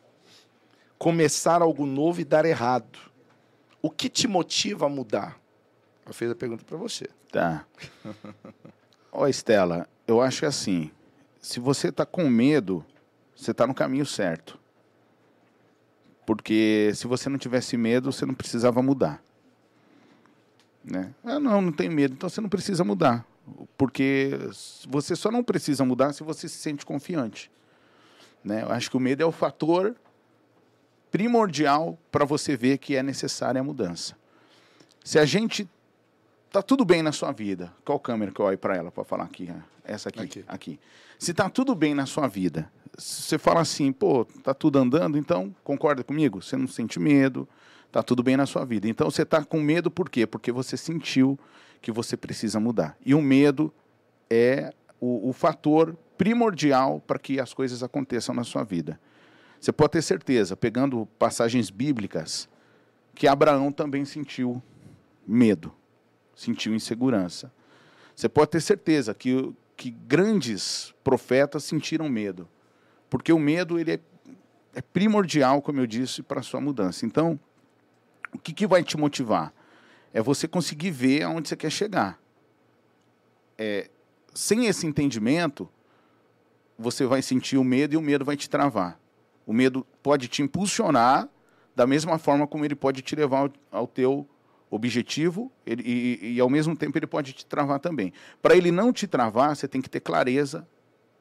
começar algo novo e dar errado. O que te motiva a mudar? Eu fiz a pergunta para você. Tá. Ó, Estela, eu acho que assim, se você está com medo, você está no caminho certo. Porque se você não tivesse medo, você não precisava mudar. Né? Ah, não, não tem medo, então você não precisa mudar. Porque você só não precisa mudar se você se sente confiante. Né? Eu acho que o medo é o fator primordial para você ver que é necessária a mudança. Se a gente tá tudo bem na sua vida, qual câmera que eu olho para ela para falar aqui? Essa aqui, aqui, aqui. Se tá tudo bem na sua vida, você fala assim, pô, tá tudo andando, então concorda comigo? Você não sente medo, tá tudo bem na sua vida. Então você tá com medo por quê? Porque você sentiu que você precisa mudar. E o medo é o, o fator primordial para que as coisas aconteçam na sua vida. Você pode ter certeza, pegando passagens bíblicas, que Abraão também sentiu medo, sentiu insegurança. Você pode ter certeza que, que grandes profetas sentiram medo, porque o medo ele é, é primordial, como eu disse, para a sua mudança. Então, o que, que vai te motivar? É você conseguir ver aonde você quer chegar. É, sem esse entendimento, você vai sentir o medo e o medo vai te travar. O medo pode te impulsionar da mesma forma como ele pode te levar ao, ao teu objetivo ele, e, e, ao mesmo tempo, ele pode te travar também. Para ele não te travar, você tem que ter clareza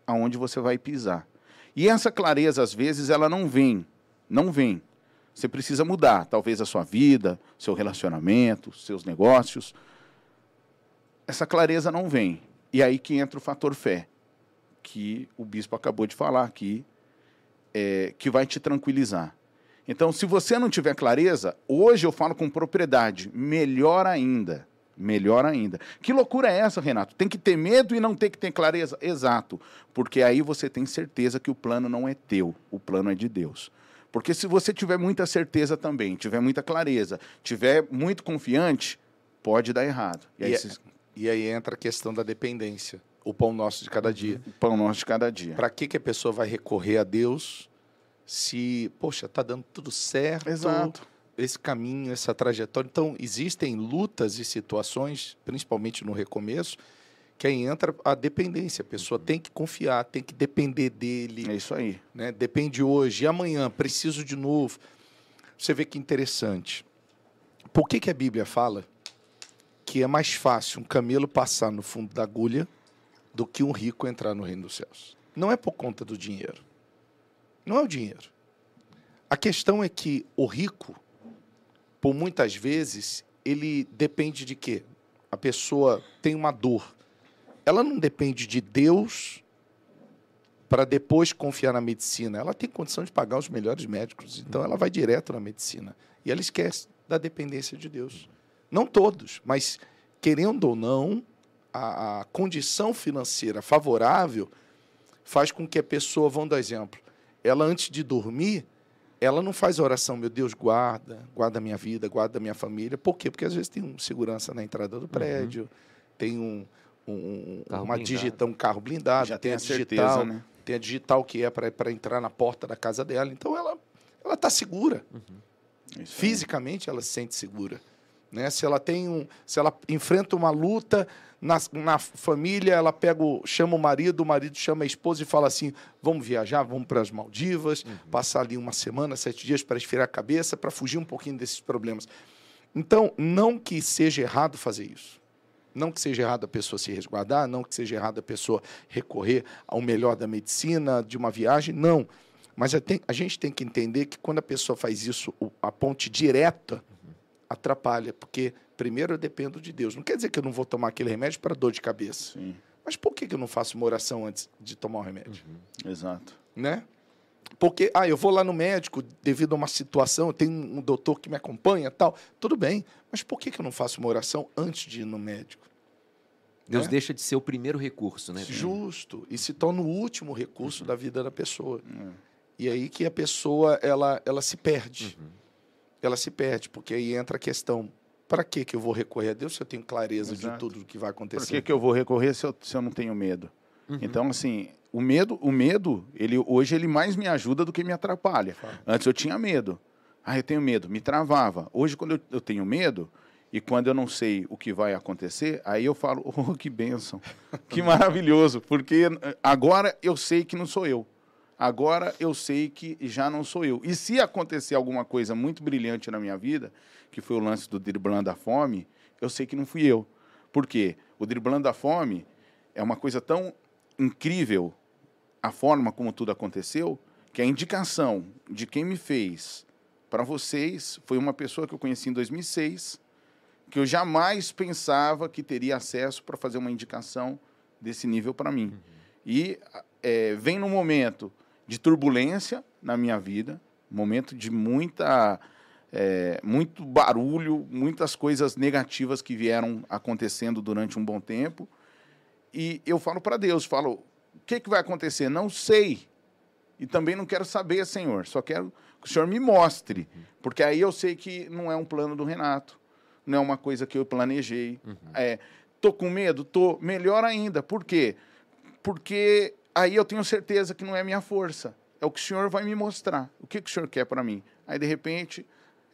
aonde você vai pisar. E essa clareza, às vezes, ela não vem, não vem. Você precisa mudar, talvez a sua vida, seu relacionamento, seus negócios. Essa clareza não vem. E aí que entra o fator fé, que o bispo acabou de falar aqui, é, que vai te tranquilizar. Então, se você não tiver clareza, hoje eu falo com propriedade, melhor ainda. Melhor ainda. Que loucura é essa, Renato? Tem que ter medo e não ter que ter clareza? Exato. Porque aí você tem certeza que o plano não é teu, o plano é de Deus. Porque se você tiver muita certeza também, tiver muita clareza, tiver muito confiante, pode dar errado. E, aí, e, e aí entra a questão da dependência. O pão nosso de cada dia. O pão nosso de cada dia. Para que, que a pessoa vai recorrer a Deus se, poxa, está dando tudo certo? Exato esse caminho, essa trajetória. Então, existem lutas e situações, principalmente no recomeço, que aí entra a dependência. A pessoa tem que confiar, tem que depender dele. É isso aí. Né? Depende hoje, e amanhã, preciso de novo. Você vê que interessante. Por que, que a Bíblia fala que é mais fácil um camelo passar no fundo da agulha do que um rico entrar no reino dos céus? Não é por conta do dinheiro. Não é o dinheiro. A questão é que o rico, por muitas vezes, ele depende de quê? A pessoa tem uma dor. Ela não depende de Deus para depois confiar na medicina. Ela tem condição de pagar os melhores médicos, então ela vai direto na medicina. E ela esquece da dependência de Deus. Não todos, mas querendo ou não, a, a condição financeira favorável faz com que a pessoa, vamos dar exemplo, ela antes de dormir, ela não faz oração, meu Deus, guarda, guarda a minha vida, guarda a minha família. Por quê? Porque às vezes tem um segurança na entrada do uhum. prédio, uhum. tem um, um uma digital, um carro blindado, Já tem, a digital, certeza, né? tem a digital que é para entrar na porta da casa dela. Então ela ela está segura. Uhum. Fisicamente ela se sente segura. Né? Se ela tem um, se ela enfrenta uma luta na, na família, ela pega o, chama o marido, o marido chama a esposa e fala assim: vamos viajar, vamos para as Maldivas, uhum. passar ali uma semana, sete dias para esfriar a cabeça, para fugir um pouquinho desses problemas. Então, não que seja errado fazer isso. Não que seja errado a pessoa se resguardar, não que seja errado a pessoa recorrer ao melhor da medicina, de uma viagem, não. Mas a gente tem que entender que quando a pessoa faz isso, a ponte direta atrapalha, porque primeiro eu dependo de Deus. Não quer dizer que eu não vou tomar aquele remédio para dor de cabeça. Sim. Mas por que, que eu não faço uma oração antes de tomar o remédio? Uhum. Exato. Né? Porque, ah, eu vou lá no médico devido a uma situação, eu tenho um doutor que me acompanha tal. Tudo bem, mas por que, que eu não faço uma oração antes de ir no médico? Deus né? deixa de ser o primeiro recurso, né? Justo. E se torna o último recurso uhum. da vida da pessoa. Uhum. E aí que a pessoa, ela, ela se perde. Uhum. Ela se perde, porque aí entra a questão, para que que eu vou recorrer a Deus se eu tenho clareza Exato. de tudo o que vai acontecer? Para que que eu vou recorrer se eu, se eu não tenho medo? Uhum. Então, assim, o medo, o medo, ele hoje ele mais me ajuda do que me atrapalha. Antes eu tinha medo. Ah, eu tenho medo, me travava. Hoje, quando eu, eu, tenho medo e quando eu não sei o que vai acontecer, aí eu falo, oh, que bênção, que maravilhoso, porque agora eu sei que não sou eu. Agora eu sei que já não sou eu. E se acontecer alguma coisa muito brilhante na minha vida, que foi o lance do driblando a fome, eu sei que não fui eu. Por quê? O driblando a fome é uma coisa tão incrível, a forma como tudo aconteceu, que a indicação de quem me fez para vocês foi uma pessoa que eu conheci em 2006, que eu jamais pensava que teria acesso para fazer uma indicação desse nível para mim. Uhum. E é, vem no momento de turbulência na minha vida, momento de muita é, muito barulho, muitas coisas negativas que vieram acontecendo durante um bom tempo. E eu falo para Deus, falo, o que, que vai acontecer? Não sei. E também não quero saber, Senhor. Só quero que o Senhor me mostre. Porque aí eu sei que não é um plano do Renato. Não é uma coisa que eu planejei. Uhum. É, tô com medo? Tô. Melhor ainda. Por quê? Porque aí eu tenho certeza que não é minha força. É o que o Senhor vai me mostrar. O que, que o Senhor quer para mim? Aí, de repente,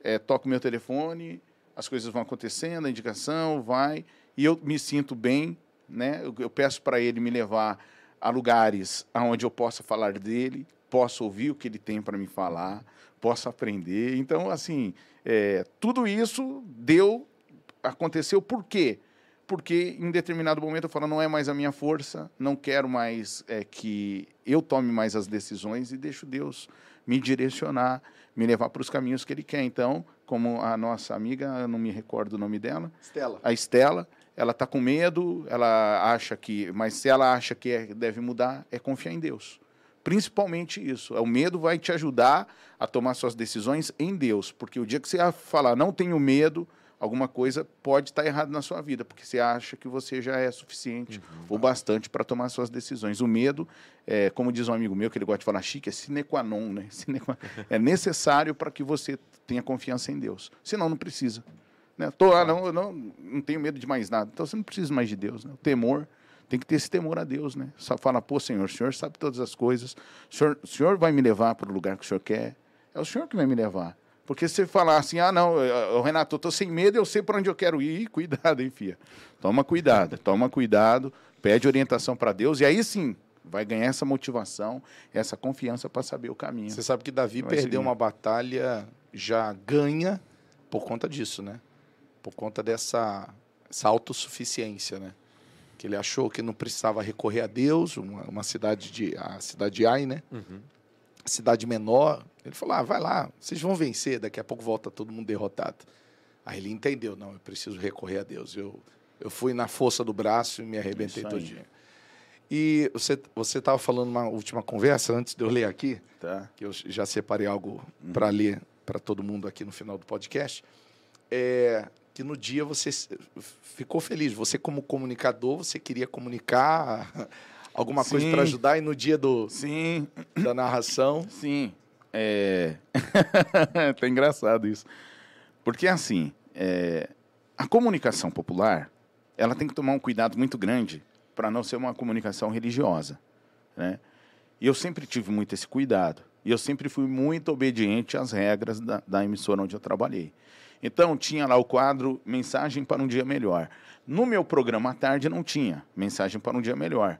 é, toco meu telefone, as coisas vão acontecendo, a indicação vai, e eu me sinto bem, né? Eu, eu peço para ele me levar a lugares onde eu possa falar dele, posso ouvir o que ele tem para me falar, posso aprender. Então, assim, é, tudo isso deu aconteceu por quê? Porque em determinado momento eu falo, não é mais a minha força, não quero mais é, que eu tome mais as decisões e deixo Deus me direcionar, me levar para os caminhos que Ele quer. Então, como a nossa amiga, eu não me recordo o nome dela, Estela. a Estela, ela está com medo, ela acha que, mas se ela acha que é, deve mudar, é confiar em Deus. Principalmente isso. O medo vai te ajudar a tomar suas decisões em Deus, porque o dia que você falar não tenho medo, alguma coisa pode estar errada na sua vida, porque você acha que você já é suficiente uhum. bastante para tomar suas decisões. O medo, é, como diz um amigo meu, que ele gosta de falar chique, é sine qua non, né? Qua... é necessário para que você tenha confiança em Deus. Senão, não precisa. Né? Tô, ah, não, não, não tenho medo de mais nada. Então, você não precisa mais de Deus. Né? O temor, tem que ter esse temor a Deus. Né? Só fala, pô, Senhor, o Senhor sabe todas as coisas, o Senhor, o Senhor vai me levar para o lugar que o Senhor quer, é o Senhor que vai me levar. Porque se você falar assim, ah, não, eu, Renato, eu estou sem medo, eu sei para onde eu quero ir, cuidado, hein, filha. Toma cuidado, toma cuidado, pede orientação para Deus, e aí sim, vai ganhar essa motivação, essa confiança para saber o caminho. Você sabe que Davi perdeu seguir. uma batalha já ganha por conta disso, né? Por conta dessa essa autossuficiência, né? Que ele achou que não precisava recorrer a Deus, uma, uma cidade de a cidade de Ai, né? Uhum cidade menor. Ele falou: ah, vai lá, vocês vão vencer, daqui a pouco volta todo mundo derrotado. Aí ele entendeu: não, eu preciso recorrer a Deus. Eu, eu fui na força do braço e me arrebentei todinho. E você você estava falando uma última conversa antes de eu ler aqui, tá. que eu já separei algo uhum. para ler para todo mundo aqui no final do podcast. É que no dia você ficou feliz. Você como comunicador, você queria comunicar alguma Sim. coisa para ajudar e no dia do Sim. da narração. Sim. É... tá engraçado isso. Porque assim, é... a comunicação popular, ela tem que tomar um cuidado muito grande para não ser uma comunicação religiosa, né? E eu sempre tive muito esse cuidado. E eu sempre fui muito obediente às regras da, da emissora onde eu trabalhei. Então, tinha lá o quadro Mensagem para um Dia Melhor. No meu programa à tarde não tinha Mensagem para um Dia Melhor.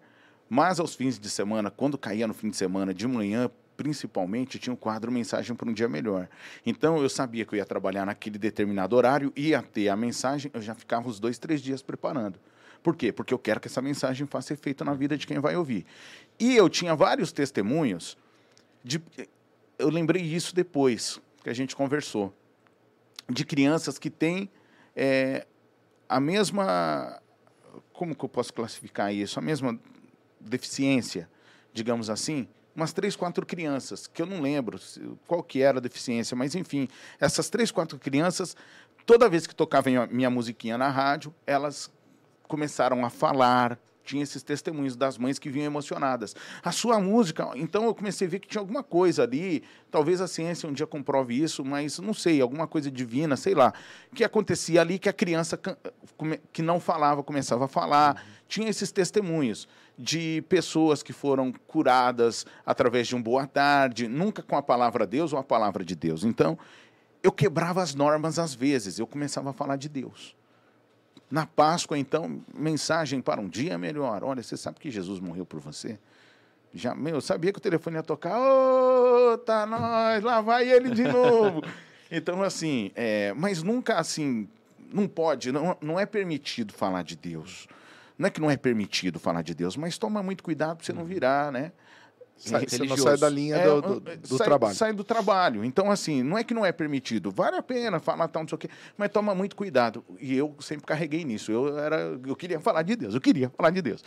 Mas aos fins de semana, quando caía no fim de semana, de manhã, principalmente, tinha um quadro Mensagem para um Dia Melhor. Então eu sabia que eu ia trabalhar naquele determinado horário, ia ter a mensagem, eu já ficava os dois, três dias preparando. Por quê? Porque eu quero que essa mensagem faça efeito na vida de quem vai ouvir. E eu tinha vários testemunhos de. Eu lembrei isso depois que a gente conversou. De crianças que têm é, a mesma. Como que eu posso classificar isso? A mesma deficiência, digamos assim, umas três, quatro crianças, que eu não lembro qual que era a deficiência, mas enfim, essas três, quatro crianças, toda vez que tocava minha musiquinha na rádio, elas começaram a falar, tinha esses testemunhos das mães que vinham emocionadas. A sua música, então eu comecei a ver que tinha alguma coisa ali, talvez a ciência um dia comprove isso, mas não sei, alguma coisa divina, sei lá, que acontecia ali que a criança que não falava começava a falar, tinha esses testemunhos de pessoas que foram curadas através de um boa tarde, nunca com a palavra Deus ou a palavra de Deus. Então, eu quebrava as normas às vezes, eu começava a falar de Deus. Na Páscoa, então, mensagem para um dia melhor. Olha, você sabe que Jesus morreu por você? Já, meu, eu sabia que o telefone ia tocar. Ô, oh, tá nós, lá vai ele de novo. então, assim, é, mas nunca assim, não pode, não, não é permitido falar de Deus. Não é que não é permitido falar de Deus, mas toma muito cuidado para você não uhum. virar, né? Sai, você não sai da linha é, do, do, do sai, trabalho. Sai do trabalho. Então, assim, não é que não é permitido. Vale a pena falar tal, não sei o quê, mas toma muito cuidado. E eu sempre carreguei nisso. Eu, era, eu queria falar de Deus, eu queria falar de Deus.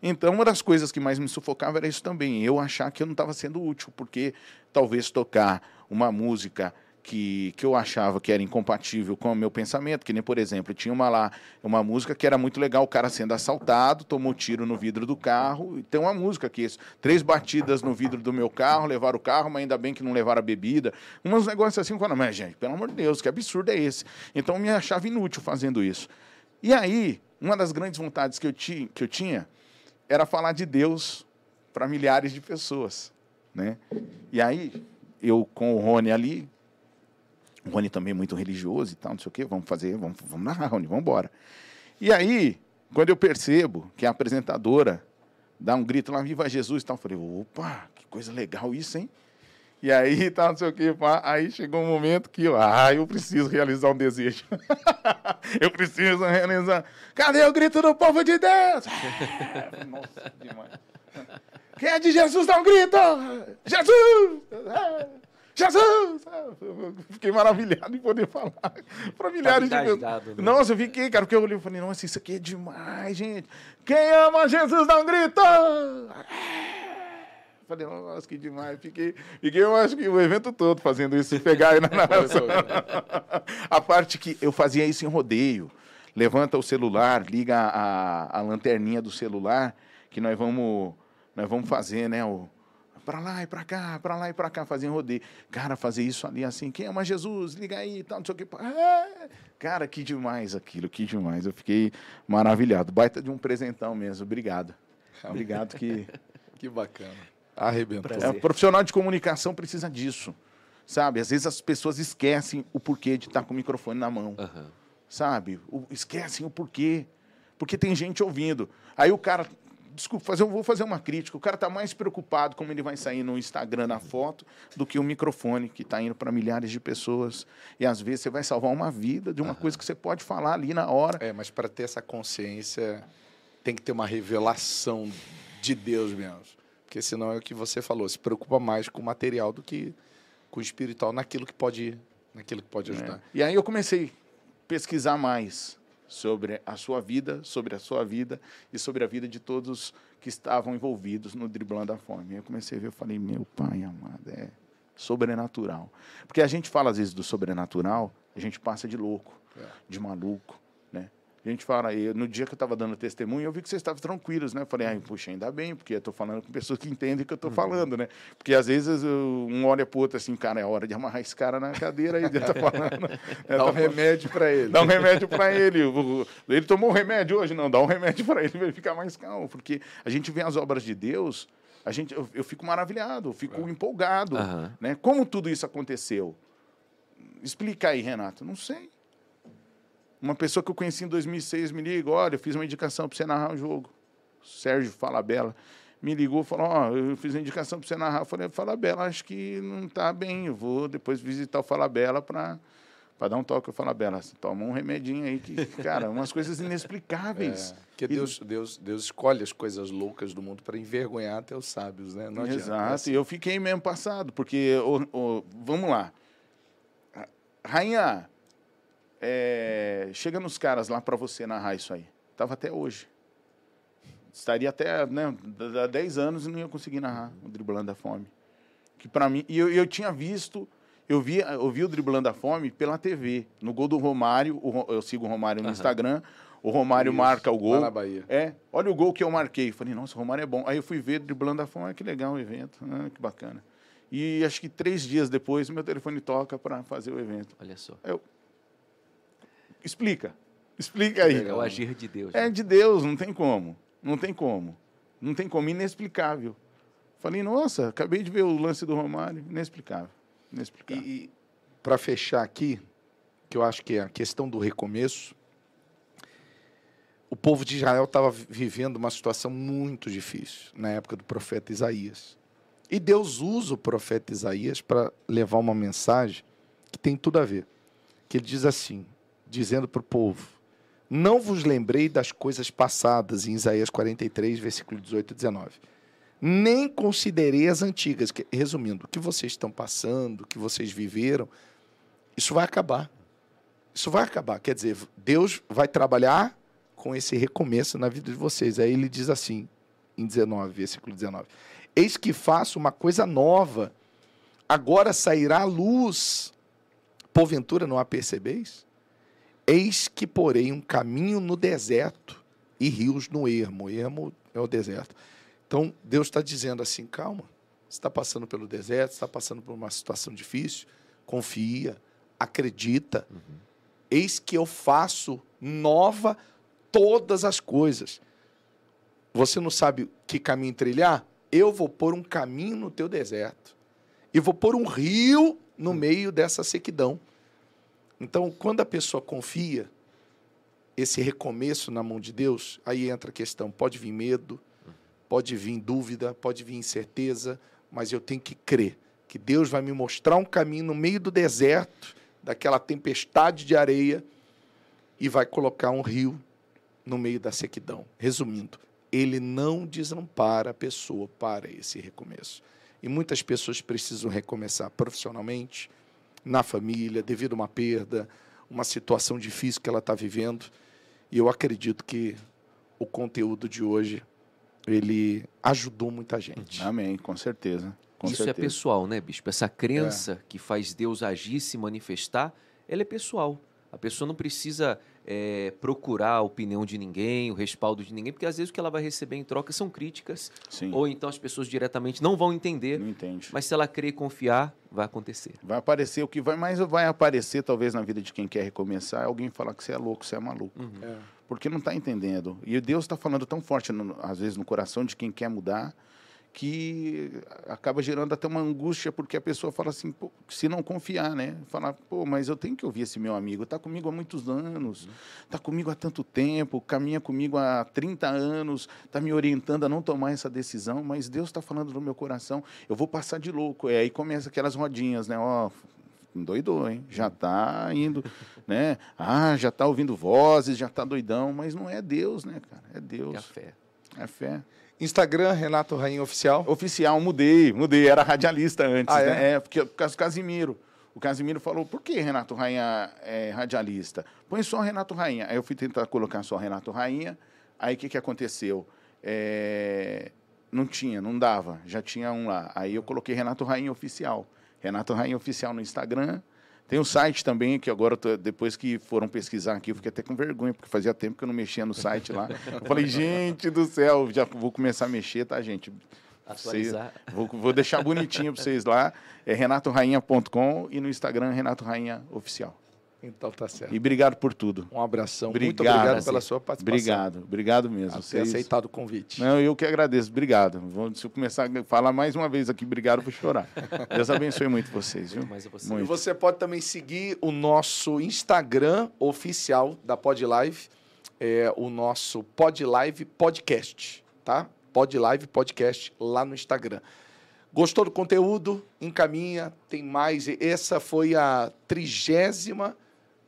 Então, uma das coisas que mais me sufocava era isso também. Eu achar que eu não estava sendo útil, porque talvez tocar uma música que, que eu achava que era incompatível com o meu pensamento, que nem, por exemplo, tinha uma lá, uma música que era muito legal, o cara sendo assaltado, tomou tiro no vidro do carro, e tem uma música que isso, três batidas no vidro do meu carro, levaram o carro, mas ainda bem que não levaram a bebida, uns negócios assim, falava, mas gente, pelo amor de Deus, que absurdo é esse? Então eu me achava inútil fazendo isso. E aí, uma das grandes vontades que eu, ti, que eu tinha era falar de Deus para milhares de pessoas, né? E aí, eu com o Rony ali, o Rony também é muito religioso e tal, não sei o quê. Vamos fazer, vamos, vamos narrar, Rony, vamos embora. E aí, quando eu percebo que a apresentadora dá um grito lá, Viva Jesus e tal, eu falei, opa, que coisa legal isso, hein? E aí, tá, não sei o que, aí chegou um momento que, ah, eu preciso realizar um desejo. eu preciso realizar. Cadê o grito do povo de Deus? Nossa, demais. Quem é de Jesus, dá um grito! Jesus! Jesus! fiquei maravilhado em poder falar para milhares tá de pessoas. Né? Nossa, eu fiquei, cara, porque eu olhei e falei, nossa, isso aqui é demais, gente. Quem ama Jesus, dá um grito! Falei, nossa, que demais. Fiquei, fiquei, eu acho que o evento todo fazendo isso, pegar aí na narração. a parte que eu fazia isso em rodeio. Levanta o celular, liga a, a lanterninha do celular, que nós vamos, nós vamos fazer, né? O, para lá e para cá, para lá e para cá, fazia rodeio. Cara, fazer isso ali assim, quem ama Jesus, liga aí, tal, não sei o que. É. Cara, que demais aquilo, que demais. Eu fiquei maravilhado. Baita de um presentão mesmo. Obrigado. Obrigado que. que bacana. Arrebentou. É, profissional de comunicação precisa disso. Sabe? Às vezes as pessoas esquecem o porquê de estar com o microfone na mão. Uhum. Sabe? O, esquecem o porquê. Porque tem gente ouvindo. Aí o cara. Desculpa, fazer, eu vou fazer uma crítica. O cara está mais preocupado como ele vai sair no Instagram na foto do que o microfone que está indo para milhares de pessoas. E às vezes você vai salvar uma vida de uma uhum. coisa que você pode falar ali na hora. É, mas para ter essa consciência tem que ter uma revelação de Deus mesmo. Porque senão é o que você falou, se preocupa mais com o material do que com o espiritual naquilo que pode, naquilo que pode é. ajudar. É. E aí eu comecei a pesquisar mais sobre a sua vida, sobre a sua vida e sobre a vida de todos que estavam envolvidos no driblando a fome. Eu comecei a ver, eu falei, meu pai amado, é sobrenatural. Porque a gente fala às vezes do sobrenatural, a gente passa de louco, é. de maluco, a gente fala, aí, no dia que eu estava dando testemunho, eu vi que vocês estavam tranquilos, né? Eu falei, ah, puxa, ainda bem, porque eu estou falando com pessoas que entendem o que eu estou uhum. falando, né? Porque às vezes eu, um olha para o outro assim, cara, é hora de amarrar esse cara na cadeira aí, ele está falando. É, dá um tá remédio para ele. Dá um remédio para ele. Ele tomou um remédio hoje? Não, dá um remédio para ele, para ele ficar mais calmo. Porque a gente vê as obras de Deus, a gente, eu, eu fico maravilhado, eu fico é. empolgado. Uhum. Né? Como tudo isso aconteceu? Explica aí, Renato. Não sei. Uma pessoa que eu conheci em 2006 me liga, olha, eu fiz uma indicação para você narrar um jogo. Sérgio Falabella me ligou, falou, ó, oh, eu fiz uma indicação para você narrar. Eu falei, Falabella, acho que não está bem, eu vou depois visitar o Falabella para para dar um toque ao Falabella. Toma um remedinho aí que, cara, umas coisas inexplicáveis. É, que Deus, Deus, Deus escolhe as coisas loucas do mundo para envergonhar até os sábios, né? Não Exato, e eu fiquei mesmo passado, porque, vamos lá, Rainha, é, chega nos caras lá para você narrar isso aí. Tava até hoje. Estaria até né, 10 anos e não ia conseguir narrar o Driblando a Fome. Que para mim, e eu, eu tinha visto, eu vi, eu vi o Driblando a Fome pela TV, no gol do Romário, o, eu sigo o Romário no uhum. Instagram, o Romário Isso, marca o gol. Lá na Bahia. É, olha o gol que eu marquei. Falei, nossa, o Romário é bom. Aí eu fui ver Driblando a Fome, ah, que legal o evento, ah, que bacana. E acho que três dias depois, meu telefone toca para fazer o evento. Olha só. Eu, Explica. Explica aí. É o agir de Deus. É né? de Deus, não tem como. Não tem como. Não tem como. Inexplicável. Falei, nossa, acabei de ver o lance do Romário. Inexplicável. Inexplicável. E, e para fechar aqui, que eu acho que é a questão do recomeço, o povo de Israel estava vivendo uma situação muito difícil na época do profeta Isaías. E Deus usa o profeta Isaías para levar uma mensagem que tem tudo a ver. Que ele diz assim: dizendo para o povo: Não vos lembrei das coisas passadas, em Isaías 43, versículo 18 e 19. Nem considerei as antigas. Resumindo, o que vocês estão passando, o que vocês viveram, isso vai acabar. Isso vai acabar. Quer dizer, Deus vai trabalhar com esse recomeço na vida de vocês. Aí ele diz assim, em 19, versículo 19: Eis que faço uma coisa nova, agora sairá a luz. Porventura não a percebeis? Eis que porei um caminho no deserto e rios no ermo. Ermo é o deserto. Então, Deus está dizendo assim: calma, você está passando pelo deserto, está passando por uma situação difícil, confia, acredita. Uhum. Eis que eu faço nova todas as coisas. Você não sabe que caminho trilhar? Eu vou pôr um caminho no teu deserto. E vou pôr um rio no meio dessa sequidão. Então, quando a pessoa confia esse recomeço na mão de Deus, aí entra a questão: pode vir medo, pode vir dúvida, pode vir incerteza, mas eu tenho que crer que Deus vai me mostrar um caminho no meio do deserto, daquela tempestade de areia, e vai colocar um rio no meio da sequidão. Resumindo, ele não desampara a pessoa para esse recomeço. E muitas pessoas precisam recomeçar profissionalmente, na família, devido a uma perda, uma situação difícil que ela está vivendo. E eu acredito que o conteúdo de hoje ele ajudou muita gente. Amém, com certeza. Com Isso é certeza. é pessoal, né, bispo? Essa crença é. que faz Deus agir, se manifestar, ela é pessoal. A pessoa não precisa é, procurar a opinião de ninguém, o respaldo de ninguém, porque às vezes o que ela vai receber em troca são críticas, Sim. ou então as pessoas diretamente não vão entender. Não entende. Mas se ela crer e confiar, vai acontecer. Vai aparecer, o que vai mais vai aparecer talvez na vida de quem quer recomeçar é alguém falar que você é louco, você é maluco. Uhum. É. Porque não está entendendo. E Deus está falando tão forte, no, às vezes, no coração de quem quer mudar, que acaba gerando até uma angústia, porque a pessoa fala assim, se não confiar, né? Falar, pô, mas eu tenho que ouvir esse meu amigo, está comigo há muitos anos, está comigo há tanto tempo, caminha comigo há 30 anos, está me orientando a não tomar essa decisão, mas Deus está falando no meu coração, eu vou passar de louco. E aí começa aquelas rodinhas, né? Ó, doidou, hein? Já está indo, né? Ah, já está ouvindo vozes, já está doidão, mas não é Deus, né, cara? É Deus. É a fé. É fé. Instagram, Renato Rainha Oficial? Oficial, mudei, mudei. Era radialista antes, ah, é? né? É, porque por causa do Casimiro. O Casimiro falou, por que Renato Rainha é radialista? Põe só Renato Rainha. Aí eu fui tentar colocar só Renato Rainha. Aí o que, que aconteceu? É... Não tinha, não dava. Já tinha um lá. Aí eu coloquei Renato Rainha Oficial. Renato Rainha Oficial no Instagram. Tem um site também, que agora, depois que foram pesquisar aqui, eu fiquei até com vergonha, porque fazia tempo que eu não mexia no site lá. Eu falei, gente do céu, já vou começar a mexer, tá, gente? Atualizar. Vocês, vou, vou deixar bonitinho para vocês lá. É renatorainha.com e no Instagram, Renato Rainha Oficial. Então tá certo. E obrigado por tudo. Um abração. Obrigado, Muito obrigado pela sua participação. Obrigado, obrigado mesmo. Por ter aceitado o convite. Não, eu que agradeço. Obrigado. Vou, se eu começar a falar mais uma vez aqui, obrigado por chorar. Deus abençoe muito vocês, viu? Mais você. Muito. E você pode também seguir o nosso Instagram oficial da PodLive, é o nosso PodLive Podcast, tá? PodLive Podcast lá no Instagram. Gostou do conteúdo? Encaminha, tem mais. Essa foi a trigésima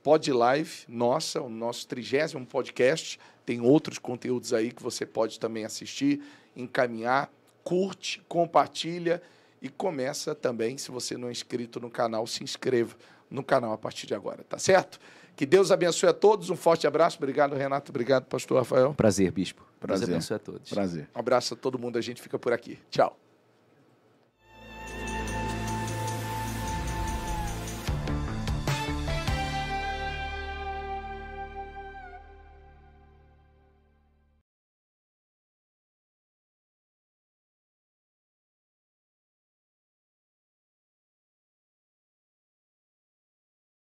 Pod Live, nossa, o nosso trigésimo podcast. Tem outros conteúdos aí que você pode também assistir, encaminhar, curte, compartilha e começa também, se você não é inscrito no canal, se inscreva no canal a partir de agora, tá certo? Que Deus abençoe a todos. Um forte abraço. Obrigado, Renato. Obrigado, pastor Rafael. Prazer, bispo. Prazer. Deus abençoe a todos. Prazer. Um abraço a todo mundo. A gente fica por aqui. Tchau.